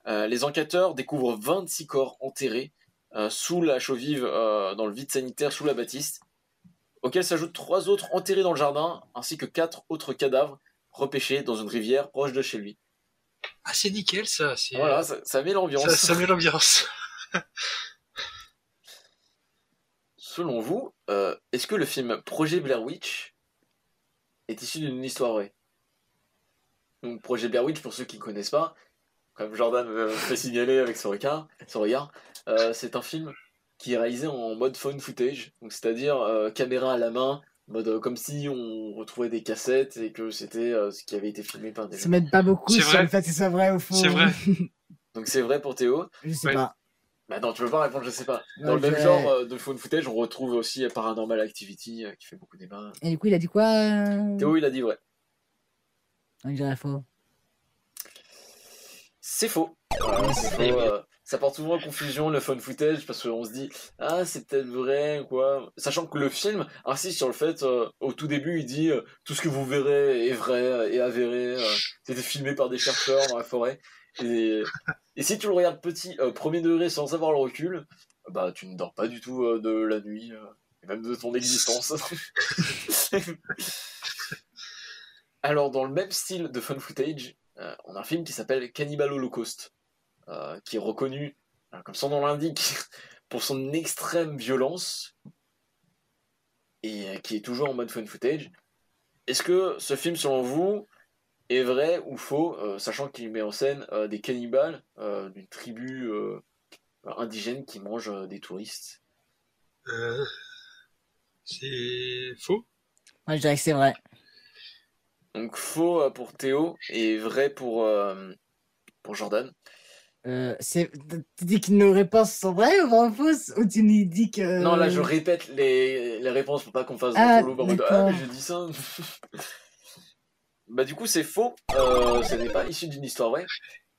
[SPEAKER 1] euh, les enquêteurs découvrent 26 corps enterrés euh, sous la chaux vive, dans le vide sanitaire, sous la bâtisse, auxquels s'ajoutent trois autres enterrés dans le jardin, ainsi que quatre autres cadavres repêchés dans une rivière proche de chez lui.
[SPEAKER 3] Ah, c'est nickel, ça.
[SPEAKER 1] Voilà, ça, ça met l'ambiance.
[SPEAKER 3] ça, ça met l'ambiance.
[SPEAKER 1] Selon vous, euh, est-ce que le film Projet Blair Witch est issu d'une histoire vraie? Donc Projet Blair Witch, pour ceux qui ne connaissent pas, comme Jordan me fait signaler avec son regard, son regard euh, c'est un film qui est réalisé en mode phone footage, donc c'est-à-dire euh, caméra à la main, mode euh, comme si on retrouvait des cassettes et que c'était euh, ce qui avait été filmé par des
[SPEAKER 2] Ça m'aide pas beaucoup
[SPEAKER 3] C'est
[SPEAKER 2] sur
[SPEAKER 3] vrai.
[SPEAKER 2] le fait que ce soit vrai ou faux.
[SPEAKER 3] C'est vrai.
[SPEAKER 1] Donc c'est vrai pour Théo.
[SPEAKER 2] Je sais
[SPEAKER 3] Ouais.
[SPEAKER 2] pas.
[SPEAKER 1] Bah non, tu veux pas répondre, je sais pas. Dans
[SPEAKER 2] Ouais,
[SPEAKER 1] le même genre euh, de phone footage, on retrouve aussi Paranormal Activity euh, qui fait beaucoup débat.
[SPEAKER 2] Et du coup, il a dit quoi
[SPEAKER 1] Théo, il a dit vrai.
[SPEAKER 2] On dirait faux.
[SPEAKER 1] C'est faux. C'est faux, euh, ça porte souvent à confusion le phone footage parce qu'on se dit ah c'est peut-être vrai quoi. Sachant que le film insiste sur le fait euh, au tout début il dit euh, tout ce que vous verrez est vrai et avéré. euh, C'était filmé par des chercheurs dans la forêt. Et, et si tu le regardes petit premier degré sans avoir le recul, bah tu ne dors pas du tout de la nuit et même de ton existence. Alors dans le même style de phone footage, on a un film qui s'appelle Cannibal Holocaust, euh, qui est reconnu, euh, comme son nom l'indique, pour son extrême violence, et euh, qui est toujours en mode phone footage. Est-ce que ce film, selon vous, est vrai ou faux, euh, sachant qu'il met en scène euh, des cannibales euh, d'une tribu euh, indigène qui mange euh, des touristes?
[SPEAKER 3] Euh, c'est faux.
[SPEAKER 2] Moi, je dirais que c'est vrai.
[SPEAKER 1] Donc faux pour Théo et vrai pour, euh, pour Jordan.
[SPEAKER 2] Euh, c'est... Tu dis que nos réponses sont vraies ou vraies ou fausses? Ou tu nous dis que.
[SPEAKER 1] Non, là, je répète les, les réponses pour pas qu'on fasse
[SPEAKER 2] Ah,
[SPEAKER 1] de en mode
[SPEAKER 2] d'accord.
[SPEAKER 1] Ah, mais j'ai dit ça. bah, du coup, c'est faux. Euh, ce n'est pas issu d'une histoire vraie.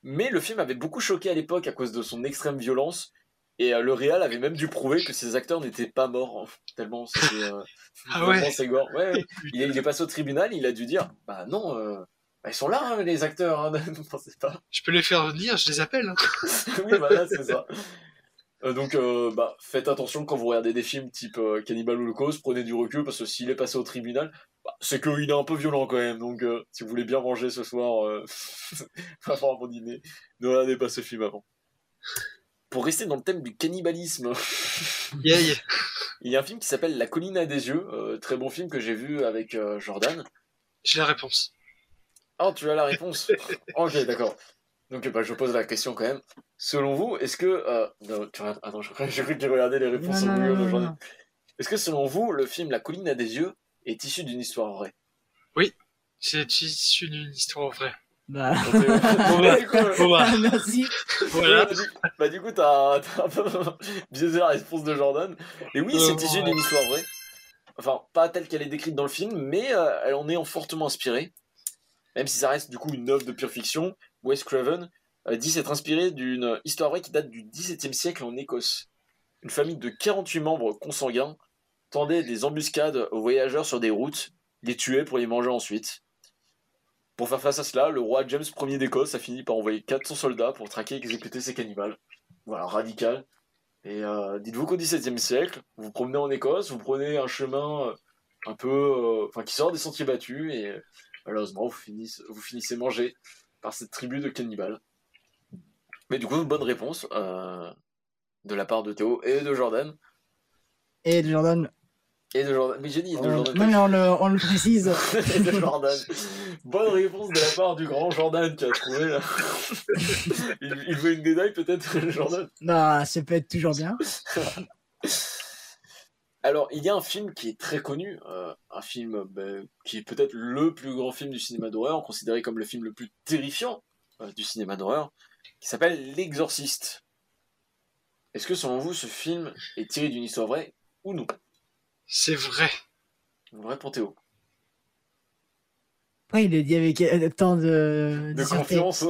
[SPEAKER 1] Mais le film avait beaucoup choqué à l'époque à cause de son extrême violence. Et euh, le réal avait même dû prouver que ses acteurs n'étaient pas morts. tellement c'était. euh,
[SPEAKER 3] Ah
[SPEAKER 1] vraiment
[SPEAKER 3] ouais.
[SPEAKER 1] gore. Ouais, ouais. Il, est- il est passé au tribunal, il a dû dire Bah non, euh, bah, ils sont là, hein, les acteurs. Hein, ne pensez pas.
[SPEAKER 3] Je peux les faire venir, je les appelle. hein.
[SPEAKER 1] oui, voilà, c'est ça. Euh, donc, euh, bah, faites attention quand vous regardez des films type euh, Cannibal Holocaust, prenez du recul parce que s'il est passé au tribunal, bah, c'est qu'il est un peu violent quand même. Donc, euh, si vous voulez bien manger ce soir, avant un bon dîner, ne regardez pas ce film avant. Pour rester dans le thème du cannibalisme,
[SPEAKER 3] Yay.
[SPEAKER 1] il y a un film qui s'appelle La colline à des yeux, très bon film que j'ai vu avec Jordan.
[SPEAKER 3] J'ai la réponse.
[SPEAKER 1] Oh, tu as la réponse Ok, d'accord. Donc, bah, je pose la question quand même. Selon vous, est-ce que. euh, non, tu regardes- Attends, j'ai j'ai cru qu'il regardait les réponses
[SPEAKER 2] Non,
[SPEAKER 1] au milieu
[SPEAKER 2] non.
[SPEAKER 1] Est-ce que selon vous, le film La colline a des yeux est issu d'une histoire vraie?
[SPEAKER 3] C'est issu d'une histoire vraie.
[SPEAKER 2] Bah,
[SPEAKER 1] euh, bon, bah, du coup, euh,
[SPEAKER 3] Bon bah,
[SPEAKER 2] merci.
[SPEAKER 3] voilà.
[SPEAKER 1] bah, du, bah, du coup, t'as un peu biaisé la réponse de Jordan. Et oui,
[SPEAKER 3] Euh,
[SPEAKER 1] c'est issu
[SPEAKER 3] ouais.
[SPEAKER 1] d'une histoire vraie. Enfin, pas telle qu'elle est décrite dans le film, mais euh, elle en est en fortement inspirée. Même si ça reste du coup une œuvre de pure fiction, Wes Craven euh, dit s'être inspiré d'une histoire vraie qui date du XVIIe siècle en Écosse. Une famille de 48 membres consanguins tendait des embuscades aux voyageurs sur des routes, les tuait pour les manger ensuite. Pour faire face à cela, le roi James Ier d'Écosse a fini par envoyer 400 soldats pour traquer et exécuter ces cannibales. Voilà, radical. Et euh, dites-vous qu'au XVIIe siècle, vous vous promenez en Écosse, vous prenez un chemin euh, un peu, enfin, qui sort des sentiers battus, et malheureusement, vous finissez, vous finissez mangé par cette tribu de cannibales. Mais du coup, bonne réponse euh, de la part de Théo et de Jordan.
[SPEAKER 2] Et de Jordan.
[SPEAKER 1] Et de Jordan. Mais j'ai dit de
[SPEAKER 2] on-
[SPEAKER 1] Jordan.
[SPEAKER 2] Non, mais on le, on le précise.
[SPEAKER 1] et de Jordan. Bonne réponse de la part du grand Jordan qui a trouvé là. il, il veut une médaille peut-être, Jordan?
[SPEAKER 2] Bah, ça peut être toujours bien.
[SPEAKER 1] Alors, il y a un film qui est très connu, euh, un film ben, qui est peut-être le plus grand film du cinéma d'horreur, considéré comme le film le plus terrifiant euh, du cinéma d'horreur, qui s'appelle L'Exorciste. Est-ce que selon vous, ce film est tiré d'une histoire vraie ou non?
[SPEAKER 3] C'est vrai.
[SPEAKER 1] Vrai pour Théo.
[SPEAKER 2] Après, il le dit avec euh, tant de.
[SPEAKER 1] De confiance.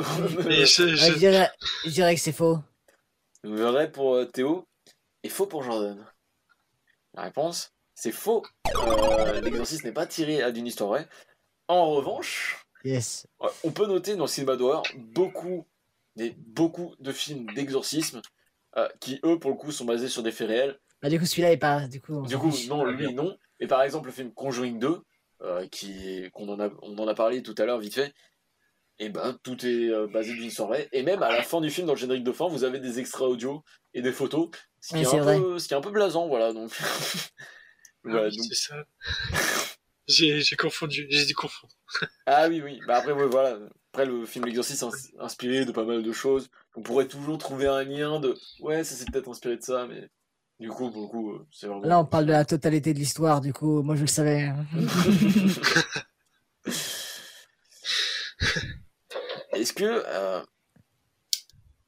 [SPEAKER 3] Mais je,
[SPEAKER 2] Ouais, dirais, je dirais que c'est faux.
[SPEAKER 1] Vrai pour euh, Théo et faux pour Jordan. La réponse, c'est faux. Euh, L'exorciste n'est pas tiré d'une histoire vraie. En revanche,
[SPEAKER 2] Yes.
[SPEAKER 1] euh, on peut noter dans le cinéma d'horreur beaucoup, des, beaucoup de films d'exorcisme euh, qui, eux, pour le coup, sont basés sur des faits réels.
[SPEAKER 2] Bah, du coup, celui-là est pas. Du coup, on
[SPEAKER 1] Du coup, non, lui, non. Et par exemple, le film Conjuring 2, euh, qui, qu'on en a, on en a parlé tout à l'heure vite fait, et ben tout est euh, basé d'une histoire vraie. Et même à la fin du film, dans le générique de fin, vous avez des extraits audio et des photos, ce qui,
[SPEAKER 2] Oui,
[SPEAKER 1] est, un
[SPEAKER 2] vrai.
[SPEAKER 1] peu, ce qui est un peu blasant, voilà. Donc,
[SPEAKER 3] Ah
[SPEAKER 1] voilà,
[SPEAKER 3] oui,
[SPEAKER 1] donc-
[SPEAKER 3] c'est ça. J'ai j'ai confondu, j'ai dû confondre.
[SPEAKER 1] Ah oui, oui. Bah après, ouais, voilà. Après, le film L'Exorciste est ins- inspiré de pas mal de choses. On pourrait toujours trouver un lien de ouais, ça s'est peut-être inspiré de ça, mais du coup, pour le coup, euh, c'est vraiment.
[SPEAKER 2] Là, on parle de la totalité de l'histoire, du coup, moi je le savais.
[SPEAKER 1] Est-ce que. euh,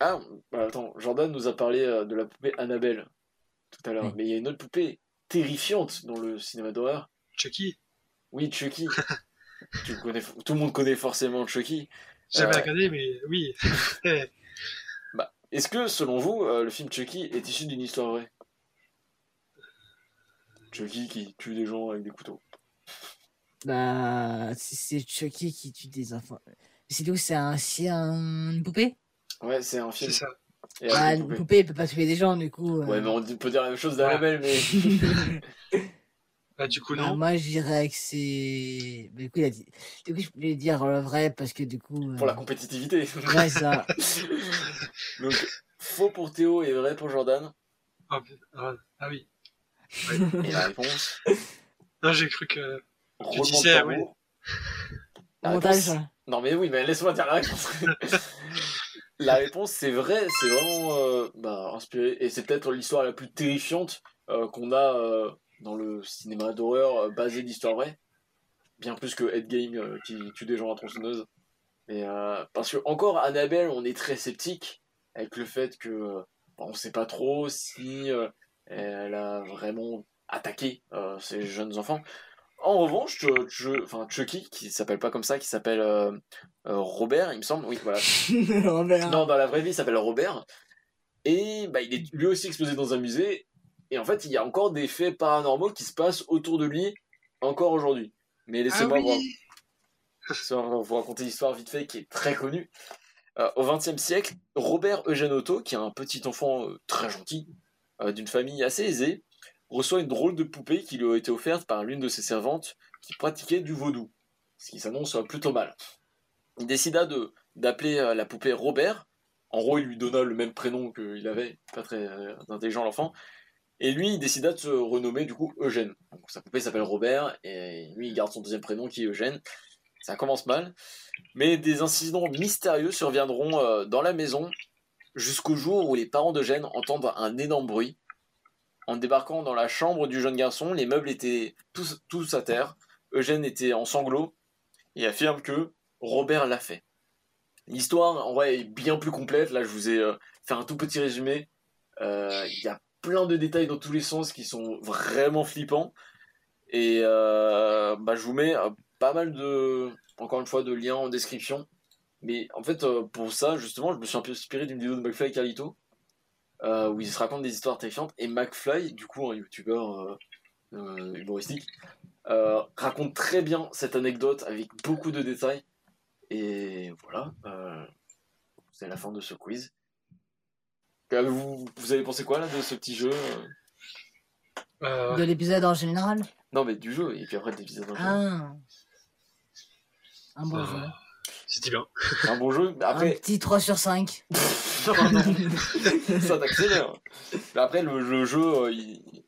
[SPEAKER 1] Ah, bah, attends, Jordan nous a parlé euh, de la poupée Annabelle tout à l'heure,
[SPEAKER 2] Oui.
[SPEAKER 1] mais il y a une autre poupée terrifiante dans le cinéma d'horreur.
[SPEAKER 3] Chucky,
[SPEAKER 1] Oui, Chucky. tu connais, tout le monde connaît forcément Chucky.
[SPEAKER 3] j'avais
[SPEAKER 1] Euh,
[SPEAKER 3] regardé, mais oui.
[SPEAKER 1] Bah, Est-ce que, selon vous, euh, le film Chucky est issu d'une histoire vraie? Chucky qui tue des gens avec des couteaux.
[SPEAKER 2] Bah, c'est Chucky qui tue des enfants. C'est d'où c'est un, un- une poupée?
[SPEAKER 1] Ouais, c'est un film.
[SPEAKER 3] c'est ça.
[SPEAKER 1] Et
[SPEAKER 2] Ah, Une poupée, elle peut pas tuer des gens, du coup. euh.
[SPEAKER 1] Ouais, mais on peut dire la même chose d'Annabelle, mais.
[SPEAKER 3] Bah, du coup,
[SPEAKER 2] Bah,
[SPEAKER 3] non.
[SPEAKER 2] moi, je dirais que c'est. bah, du coup, il a dit... du coup, je voulais dire le vrai parce que du coup.
[SPEAKER 1] pour la
[SPEAKER 2] euh,
[SPEAKER 1] compétitivité.
[SPEAKER 2] Ouais, ça.
[SPEAKER 1] Donc, faux pour Théo et vrai pour Jordan.
[SPEAKER 3] Ah, ah, ah oui.
[SPEAKER 1] Et la réponse
[SPEAKER 3] Non, j'ai cru que.
[SPEAKER 1] de
[SPEAKER 3] disais.
[SPEAKER 1] La
[SPEAKER 2] Montage. ça.
[SPEAKER 1] Non mais oui, mais laisse-moi dire la réponse. La réponse, c'est vrai, c'est vraiment euh, bah, inspiré. Et c'est peut-être l'histoire la plus terrifiante euh, qu'on a euh, dans le cinéma d'horreur basé d'histoire vraie. Bien plus que Ed euh, qui tue des gens à tronçonneuse. Mais, parce que encore Annabelle, on est très sceptique avec le fait que on sait pas trop si elle a vraiment attaqué ces jeunes enfants. En revanche, enfin, Chucky, qui s'appelle pas comme ça, qui s'appelle euh, euh, Robert, il me semble, oui, voilà.
[SPEAKER 2] Robert.
[SPEAKER 1] Non, dans la vraie vie, il s'appelle Robert. Et bah, il est lui aussi exposé dans un musée. Et en fait, il y a encore des faits paranormaux qui se passent autour de lui, encore aujourd'hui. Mais
[SPEAKER 3] Ah
[SPEAKER 1] laissez-moi voir-
[SPEAKER 3] oui
[SPEAKER 1] laissez-moi vous raconter l'histoire vite fait qui est très connue. Euh, au XXe siècle, Robert Eugène Otto, qui est un petit enfant très gentil, d'une famille assez aisée, reçoit une drôle de poupée qui lui a été offerte par l'une de ses servantes qui pratiquait du vaudou, ce qui s'annonce euh, plutôt mal. Il décida de d'appeler euh, la poupée Robert. En gros, il lui donna le même prénom qu'il avait, pas très euh, intelligent l'enfant. Et lui, il décida de se renommer du coup Eugène. Donc sa poupée s'appelle Robert et lui, il garde son deuxième prénom qui est Eugène. ça commence mal. Mais des incidents mystérieux surviendront dans la maison jusqu'au jour où les parents d'Eugène entendent un énorme bruit. En débarquant dans la chambre du jeune garçon, les meubles étaient tous, à terre. Eugène était en sanglots et affirme que Robert l'a fait. L'histoire, en vrai, est bien plus complète. Là, je vous ai euh, fait un tout petit résumé. Euh, Il y a plein de détails dans tous les sens qui sont vraiment flippants. Et euh, bah, je vous mets pas mal de, encore une fois, de liens en description. Mais en fait, pour ça, justement, je me suis un peu inspiré d'une vidéo de McFly et Carlito, euh, où ils se racontent des histoires terrifiantes. Et McFly, du coup, un youtubeur euh, euh, humoristique, euh, raconte très bien cette anecdote avec beaucoup de détails. Et voilà, euh, c'est la fin de ce quiz. Vous, vous avez pensé quoi là de ce petit jeu
[SPEAKER 2] De l'épisode en général?
[SPEAKER 1] Non, mais du jeu, et puis après d'épisodes en général.
[SPEAKER 2] Ah. Un bon
[SPEAKER 3] euh,
[SPEAKER 2] jeu.
[SPEAKER 3] C'était bien.
[SPEAKER 1] Un bon jeu, mais
[SPEAKER 2] Un
[SPEAKER 1] après.
[SPEAKER 2] petit 3 sur 5.
[SPEAKER 1] Non, ça t'accélère. Mais après, le, le jeu, euh, il,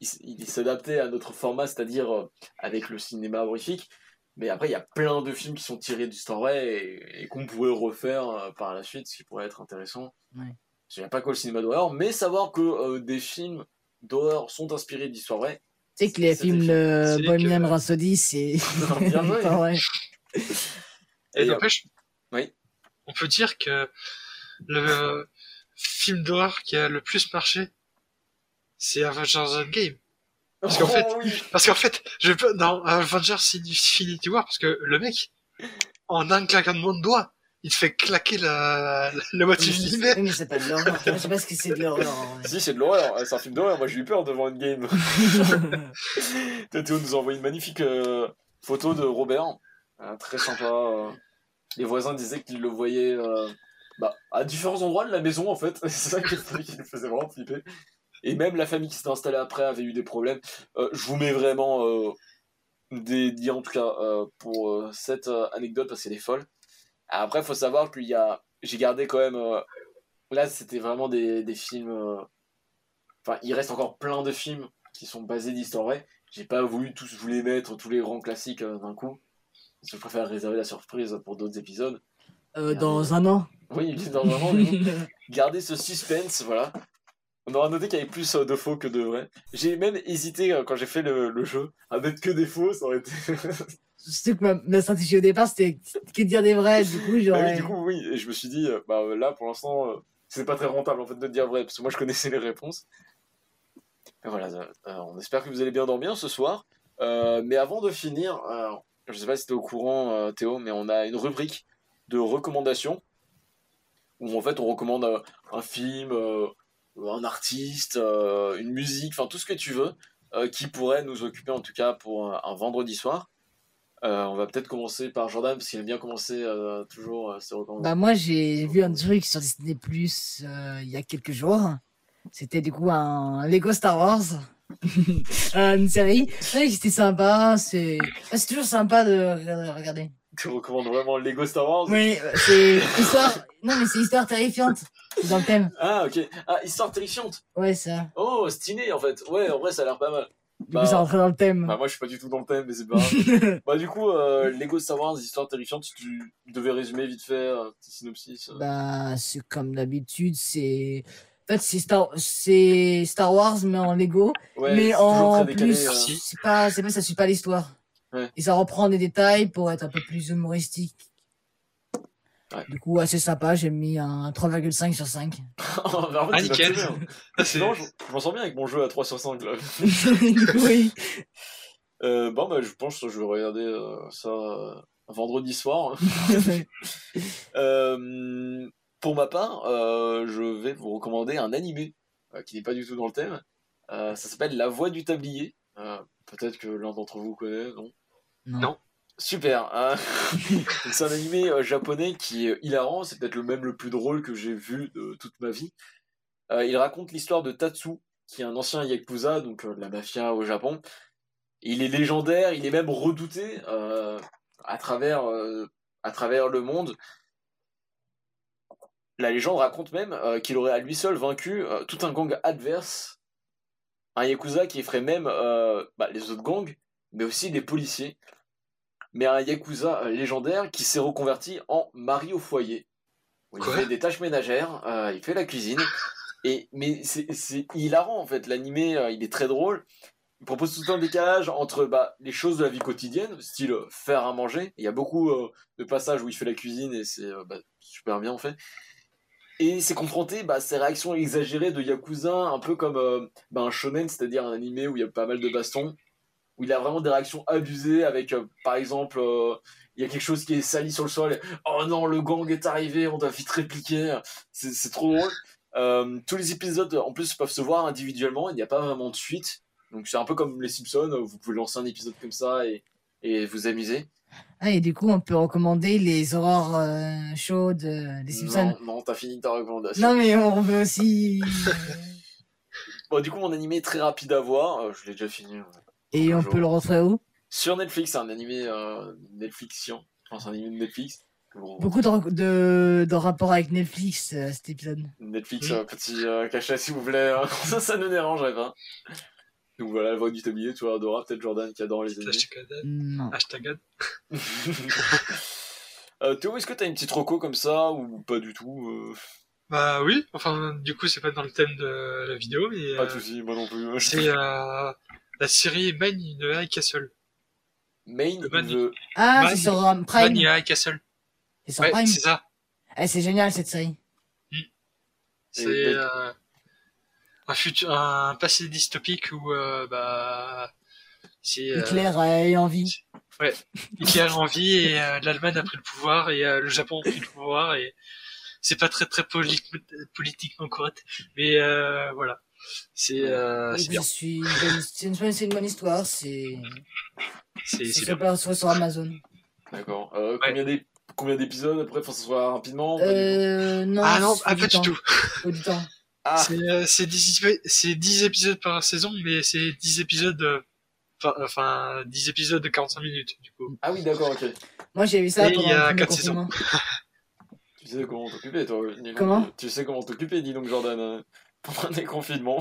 [SPEAKER 1] il, s'adaptait à notre format, c'est-à-dire euh, avec le cinéma horrifique. Mais après, il y a plein de films qui sont tirés d'histoires vraies et, et qu'on pourrait refaire euh, par la suite, ce qui pourrait être intéressant.
[SPEAKER 2] Ouais.
[SPEAKER 1] N'y a pas que le cinéma d'horreur, mais savoir que euh, des films d'horreur sont inspirés d'histoires vraies.
[SPEAKER 2] Tu sais que les films de
[SPEAKER 3] C'est
[SPEAKER 2] Bohemian Rhapsody, c'est.
[SPEAKER 1] Bien
[SPEAKER 2] vrai.
[SPEAKER 3] Et
[SPEAKER 1] Et, euh,
[SPEAKER 3] n'empêche,
[SPEAKER 1] oui.
[SPEAKER 3] on peut dire que le film d'horreur qui a le plus marché, c'est Avengers Endgame. Parce qu'en fait-
[SPEAKER 1] Oh oui.
[SPEAKER 3] Parce qu'en fait, je peux, dans Avengers Infinity War, parce que le mec, en un claquement de doigts, il te fait claquer la, la, la moitié
[SPEAKER 2] Oui,
[SPEAKER 3] l'univers.
[SPEAKER 2] mais c'est pas de l'horreur. Je sais pas ce que c'est de l'horreur.
[SPEAKER 1] Si, c'est de l'horreur, c'est un film d'horreur. Moi, j'ai eu peur devant Endgame. Théo nous a envoyé une magnifique euh, photo de Robert, Euh, très sympa. euh. Les voisins disaient qu'ils le voyaient euh, bah, à différents endroits de la maison en fait. C'est ça qui les faisait vraiment flipper. Et même la famille qui s'était installée après avait eu des problèmes. Euh, je vous mets vraiment euh, des liens en tout cas euh, pour cette anecdote parce qu'elle est folle. Après, il faut savoir qu'il y a, j'ai gardé quand même. là, c'était vraiment des, des films. Enfin, il reste encore plein de films qui sont basés d'histoires vraies. J'ai pas voulu tous vous les mettre, tous les grands classiques d'un coup. Parce que je préfère réserver la surprise pour d'autres épisodes.
[SPEAKER 2] Euh, dans un an.
[SPEAKER 1] Oui, coup, garder ce suspense, voilà. On aura noté qu'il y avait plus euh, de faux que de vrais. J'ai même hésité euh, quand j'ai fait le, le jeu à mettre que des faux, ça aurait été.
[SPEAKER 2] Surtout que ma, ma stratégie au départ, c'était que de dire des vrais. Du coup,
[SPEAKER 1] Ah oui,
[SPEAKER 2] j'aurais.
[SPEAKER 1] du coup, oui. Et je me suis dit, euh, bah là, pour l'instant, c'est pas très rentable en fait de dire vrai, parce que moi je connaissais les réponses. Et voilà, euh, on espère que vous allez bien dormir ce soir. Euh, mais avant de finir, euh, je sais pas si tu es au courant, Théo, mais on a une rubrique de recommandations où en fait on recommande euh, un film, euh, un artiste, euh, une musique, enfin tout ce que tu veux, euh, qui pourrait nous occuper en tout cas pour un, un vendredi soir. Euh, on va peut-être commencer par Jordan parce qu'il aime bien commencer euh, toujours euh, ses recommandations.
[SPEAKER 2] Bah moi j'ai vu un truc sur Disney Plus euh, il y a quelques jours. C'était du coup un Lego Star Wars, une série. Ouais, c'était sympa. C'est ouais, c'est toujours sympa de regarder-.
[SPEAKER 1] Tu recommandes vraiment Lego Star Wars?
[SPEAKER 2] Oui, c'est histoire. Non mais c'est histoire terrifiante. Dans le thème.
[SPEAKER 1] Ah, ok. Ah, histoire terrifiante.
[SPEAKER 2] Ouais ça.
[SPEAKER 1] Oh, stylé en fait. Ouais, en vrai, ça a l'air pas mal.
[SPEAKER 2] Du
[SPEAKER 1] Bah,
[SPEAKER 2] coup ça rentrait dans le thème.
[SPEAKER 1] Bah, moi, je suis pas du tout dans le thème, mais c'est pas grave. bah, du coup, euh, Lego Star Wars, histoire terrifiante, si tu devais résumer vite fait, un petit synopsis. euh.
[SPEAKER 2] Bah, c'est comme d'habitude, c'est. En fait, c'est Star... c'est Star Wars, mais en Lego.
[SPEAKER 1] ouais,
[SPEAKER 2] mais en
[SPEAKER 1] décalé.
[SPEAKER 2] plus,
[SPEAKER 1] euh.
[SPEAKER 2] C'est pas, pas, ça suit pas l'histoire.
[SPEAKER 1] Ouais.
[SPEAKER 2] Et ça reprend des détails pour être un peu plus humoristique.
[SPEAKER 1] Ouais.
[SPEAKER 2] Du coup, assez sympa, j'ai mis un 3,5 sur 5.
[SPEAKER 1] Oh, bah, en fait,
[SPEAKER 3] Ah, nickel. Ah,
[SPEAKER 1] Sinon, je, je m'en sens bien avec mon jeu à 3 sur 5. Là.
[SPEAKER 2] oui.
[SPEAKER 1] Euh, bon, bah, je pense que je vais regarder euh, ça euh, vendredi soir. Euh, pour ma part, euh, je vais vous recommander un animé euh, qui n'est pas du tout dans le thème. Euh, ça s'appelle La Voix du Tablier. Euh, Peut-être que l'un d'entre vous connaît, non?
[SPEAKER 3] Non.
[SPEAKER 1] Super. hein. C'est un animé euh, japonais qui est hilarant. C'est peut-être le même le plus drôle que j'ai vu de toute ma vie. Euh, il raconte l'histoire de Tatsu, qui est un ancien yakuza, donc euh, de la mafia au Japon. Il est légendaire, il est même redouté euh, à travers euh, à travers le monde. La légende raconte même euh, qu'il aurait à lui seul vaincu euh, tout un gang adverse, un yakuza qui effraie même euh, bah, les autres gangs, mais aussi les policiers. Mais un Yakuza euh, légendaire qui s'est reconverti en mari au foyer. Où il
[SPEAKER 3] Quoi
[SPEAKER 1] fait des tâches ménagères, euh, il fait la cuisine. Et, mais c'est hilarant en fait, l'animé euh, il est très drôle. Il propose tout un décalage entre bah, les choses de la vie quotidienne, style faire à manger. Il y a beaucoup euh, de passages où il fait la cuisine et c'est bah, super bien en fait. Et c'est confronté bah, à ces réactions exagérées de Yakuza, un peu comme bah, un shonen, c'est-à-dire un animé où il y a pas mal de bastons, où il a vraiment des réactions abusées avec, euh, par exemple, euh, il y a quelque chose qui est sali sur le sol, et, oh non, le gang est arrivé, on doit vite répliquer, c'est trop drôle. Euh, tous les épisodes, en plus, peuvent se voir individuellement, il n'y a pas vraiment de suite, donc c'est un peu comme les Simpsons, vous pouvez lancer un épisode comme ça et, et vous amuser.
[SPEAKER 2] Ah, et du coup, on peut recommander les euh, chaudes euh, des Simpsons.
[SPEAKER 1] Non, non t'as fini ta recommandation.
[SPEAKER 2] Non, mais on veut aussi.
[SPEAKER 1] Bon, du coup, mon animé est très rapide à voir, euh, je l'ai déjà fini. ouais.
[SPEAKER 2] Et on
[SPEAKER 1] Bonjour.
[SPEAKER 2] peut le retrouver où?
[SPEAKER 1] Sur Netflix, un animé euh, Netflixien. Enfin, c'est un animé de Netflix. Bon,
[SPEAKER 2] Beaucoup de, de, de rapports avec Netflix, euh, cet épisode.
[SPEAKER 1] Netflix,
[SPEAKER 3] Oui.
[SPEAKER 1] euh, petit euh, cachet s'il vous plaît. hein. ça, ça ne dérangerait pas. Donc voilà, la voix du tablier, tu adoras. Peut-être Jordan qui adore les animés.
[SPEAKER 3] Hashtag ad.
[SPEAKER 2] Non.
[SPEAKER 3] Hashtag ad.
[SPEAKER 1] euh, Théo, est-ce que t'as une petite roco comme ça ou pas du tout euh,
[SPEAKER 3] Bah oui, enfin, du coup, c'est pas dans le thème de la vidéo, mais
[SPEAKER 1] Pas de
[SPEAKER 3] euh,
[SPEAKER 1] soucis, moi non plus.
[SPEAKER 3] c'est euh, la série Man in the High Castle.
[SPEAKER 1] Main
[SPEAKER 3] Le man-
[SPEAKER 1] the-
[SPEAKER 2] Ah,
[SPEAKER 3] Man-
[SPEAKER 2] c'est sur
[SPEAKER 3] Man
[SPEAKER 2] Prime.
[SPEAKER 3] in the High Castle.
[SPEAKER 2] C'est sur
[SPEAKER 3] Ouais,
[SPEAKER 2] Prime.
[SPEAKER 3] c'est ça.
[SPEAKER 2] Eh, c'est génial cette série.
[SPEAKER 3] C'est
[SPEAKER 1] Et-
[SPEAKER 3] euh, un futur, un passé dystopique où euh, bah c'est euh,
[SPEAKER 2] Hitler a envie.
[SPEAKER 3] Hitler en vie et euh, l'Allemagne a pris le pouvoir et euh, le Japon a pris le pouvoir et c'est pas très très poli- politiquement correct, mais euh, voilà, c'est euh, bien,
[SPEAKER 2] suis. C'est une, bonne histoire. C'est.
[SPEAKER 3] c'est
[SPEAKER 2] c'est sur, Amazon.
[SPEAKER 1] D'accord. Euh, combien d'ép- Combien d'épisodes après Faut que ce soit rapidement pas
[SPEAKER 2] Euh, non.
[SPEAKER 3] Ah non, ah, pas du
[SPEAKER 2] temps.
[SPEAKER 3] tout.
[SPEAKER 2] Faut du temps.
[SPEAKER 1] Ah,
[SPEAKER 3] C'est euh, c'est 10, épis- c'est 10 épisodes par saison, mais c'est 10 épisodes, euh, enfin, enfin 10 épisodes de 45 minutes du coup.
[SPEAKER 1] ah oui, d'accord, ok.
[SPEAKER 2] Moi, j'ai vu ça
[SPEAKER 3] Et
[SPEAKER 2] pendant
[SPEAKER 3] il y a
[SPEAKER 2] le premier
[SPEAKER 3] quatre saisons.
[SPEAKER 2] confinement.
[SPEAKER 1] Tu sais comment t'occuper, toi.
[SPEAKER 2] Comment?
[SPEAKER 1] Tu sais comment t'occuper, dis donc, Jordan, euh, pendant un déconfinement.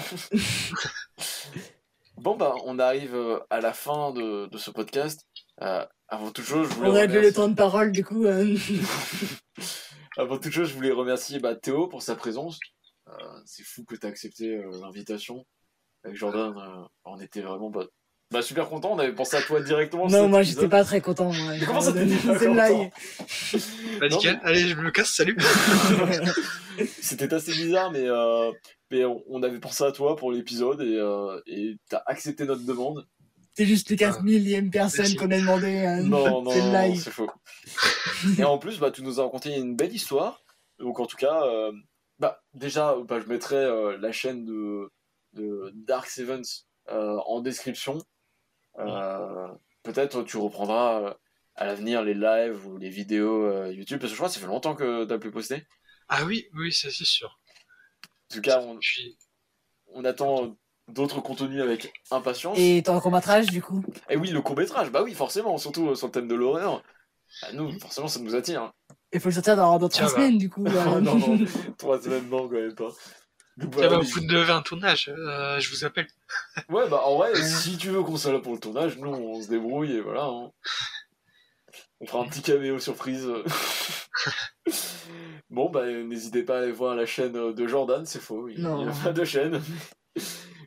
[SPEAKER 1] bon, bah, on arrive euh, à la fin de, de ce podcast. Euh, avant toute chose, je voulais
[SPEAKER 2] On a le
[SPEAKER 1] remercier...
[SPEAKER 2] temps de parole, du coup. euh,
[SPEAKER 1] avant toute chose, je voulais remercier bah, Théo pour sa présence. Euh, c'est fou que tu accepté euh, l'invitation. Avec Jordan, on était vraiment bah, bah, super content. On avait pensé à toi directement.
[SPEAKER 2] Non, moi, j'étais pas très content. moi.
[SPEAKER 1] Mais comment ça, pas
[SPEAKER 2] C'est une blague.
[SPEAKER 3] Bah
[SPEAKER 1] Non,
[SPEAKER 3] nickel, allez je me casse, salut.
[SPEAKER 1] C'était assez bizarre, mais, euh, mais on, avait pensé à toi pour l'épisode et euh, t'as accepté notre demande.
[SPEAKER 2] C'est juste les 4 millième personne
[SPEAKER 3] Merci.
[SPEAKER 2] qu'on a demandé. hein.
[SPEAKER 1] Non, non,
[SPEAKER 2] C'est
[SPEAKER 1] non, faux. et en plus, bah, tu nous as raconté une belle histoire. Donc, en tout cas, euh, bah, déjà, bah, je mettrai euh, la chaîne de, de Dark Sevens euh, en description. Euh, Peut-être tu reprendras euh, à l'avenir les lives ou les vidéos euh, YouTube, parce que je crois que ça fait longtemps que t'as plus posté.
[SPEAKER 3] Ah oui, oui, ça c'est sûr.
[SPEAKER 1] En tout cas, on,
[SPEAKER 3] Puis,
[SPEAKER 1] on attend d'autres contenus avec impatience. Et,
[SPEAKER 2] Et ton court-métrage, du coup?
[SPEAKER 1] Oui, le court-métrage, bah oui, forcément, surtout sur le thème de l'horreur. Bah, nous, forcément, ça nous attire.
[SPEAKER 2] Il faut le sortir dans, dans 3
[SPEAKER 3] bah.
[SPEAKER 2] semaines, du coup.
[SPEAKER 1] Non, non, trois semaines, non, quand même pas. Voilà,
[SPEAKER 3] vous devez un tournage, euh, je vous appelle.
[SPEAKER 1] Ouais, bah en vrai, si tu veux qu'on soit là pour le tournage, nous on se débrouille et voilà. hein. On fera un petit caméo surprise. bon, bah n'hésitez pas à aller voir la chaîne de Jordan, c'est faux, il n'y a pas de chaîne.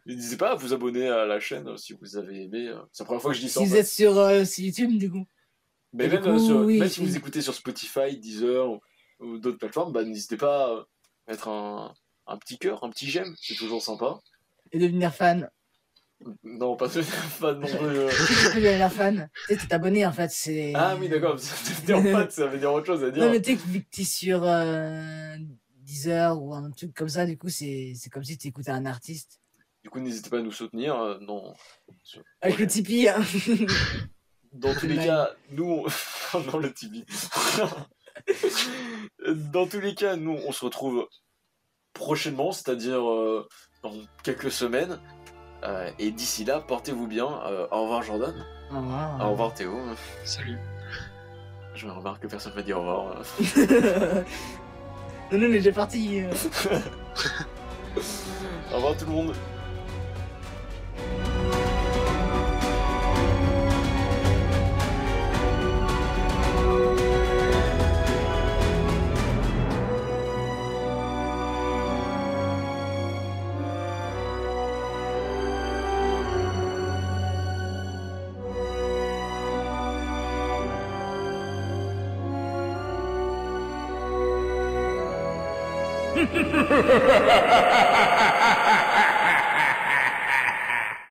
[SPEAKER 1] N'hésitez pas à vous abonner à la chaîne si vous avez aimé. euh, C'est la première fois que je dis ça.
[SPEAKER 2] Si vous
[SPEAKER 1] fait.
[SPEAKER 2] êtes sur, euh, sur YouTube, du coup.
[SPEAKER 1] Mais même,
[SPEAKER 2] coup,
[SPEAKER 1] sur-
[SPEAKER 2] oui,
[SPEAKER 1] même si
[SPEAKER 2] oui.
[SPEAKER 1] vous écoutez sur Spotify, Deezer ou, ou d'autres plateformes, bah n'hésitez pas à mettre un, un petit cœur, un petit j'aime, c'est toujours sympa.
[SPEAKER 2] Et devenir fan.
[SPEAKER 1] Non, pas de fan non plus. euh.
[SPEAKER 2] Devenir fan. Tu t'es abonné, en fait. c'est...
[SPEAKER 1] Ah oui, d'accord, dire fan, ça veut dire autre chose à dire.
[SPEAKER 2] Non, mais tu que t'es sur euh, Deezer ou un truc comme ça, du coup, c'est c'est comme si tu écoutais un artiste.
[SPEAKER 1] Du coup, n'hésitez pas à nous soutenir. euh, dans,
[SPEAKER 2] Avec le Tipeee, hein.
[SPEAKER 1] dans tous les
[SPEAKER 2] Ouais.
[SPEAKER 1] cas, nous, on... le Tipeee. dans tous les cas, nous, on se retrouve prochainement, c'est-à-dire euh, dans quelques semaines. Euh, et d'ici là, portez-vous bien. Euh, au revoir Jordan.
[SPEAKER 2] Au revoir.
[SPEAKER 1] Au revoir Théo.
[SPEAKER 3] Salut.
[SPEAKER 1] Je me remarque que personne m'a dit au revoir.
[SPEAKER 2] non, non, on est déjà parti. euh.
[SPEAKER 1] au revoir tout le monde.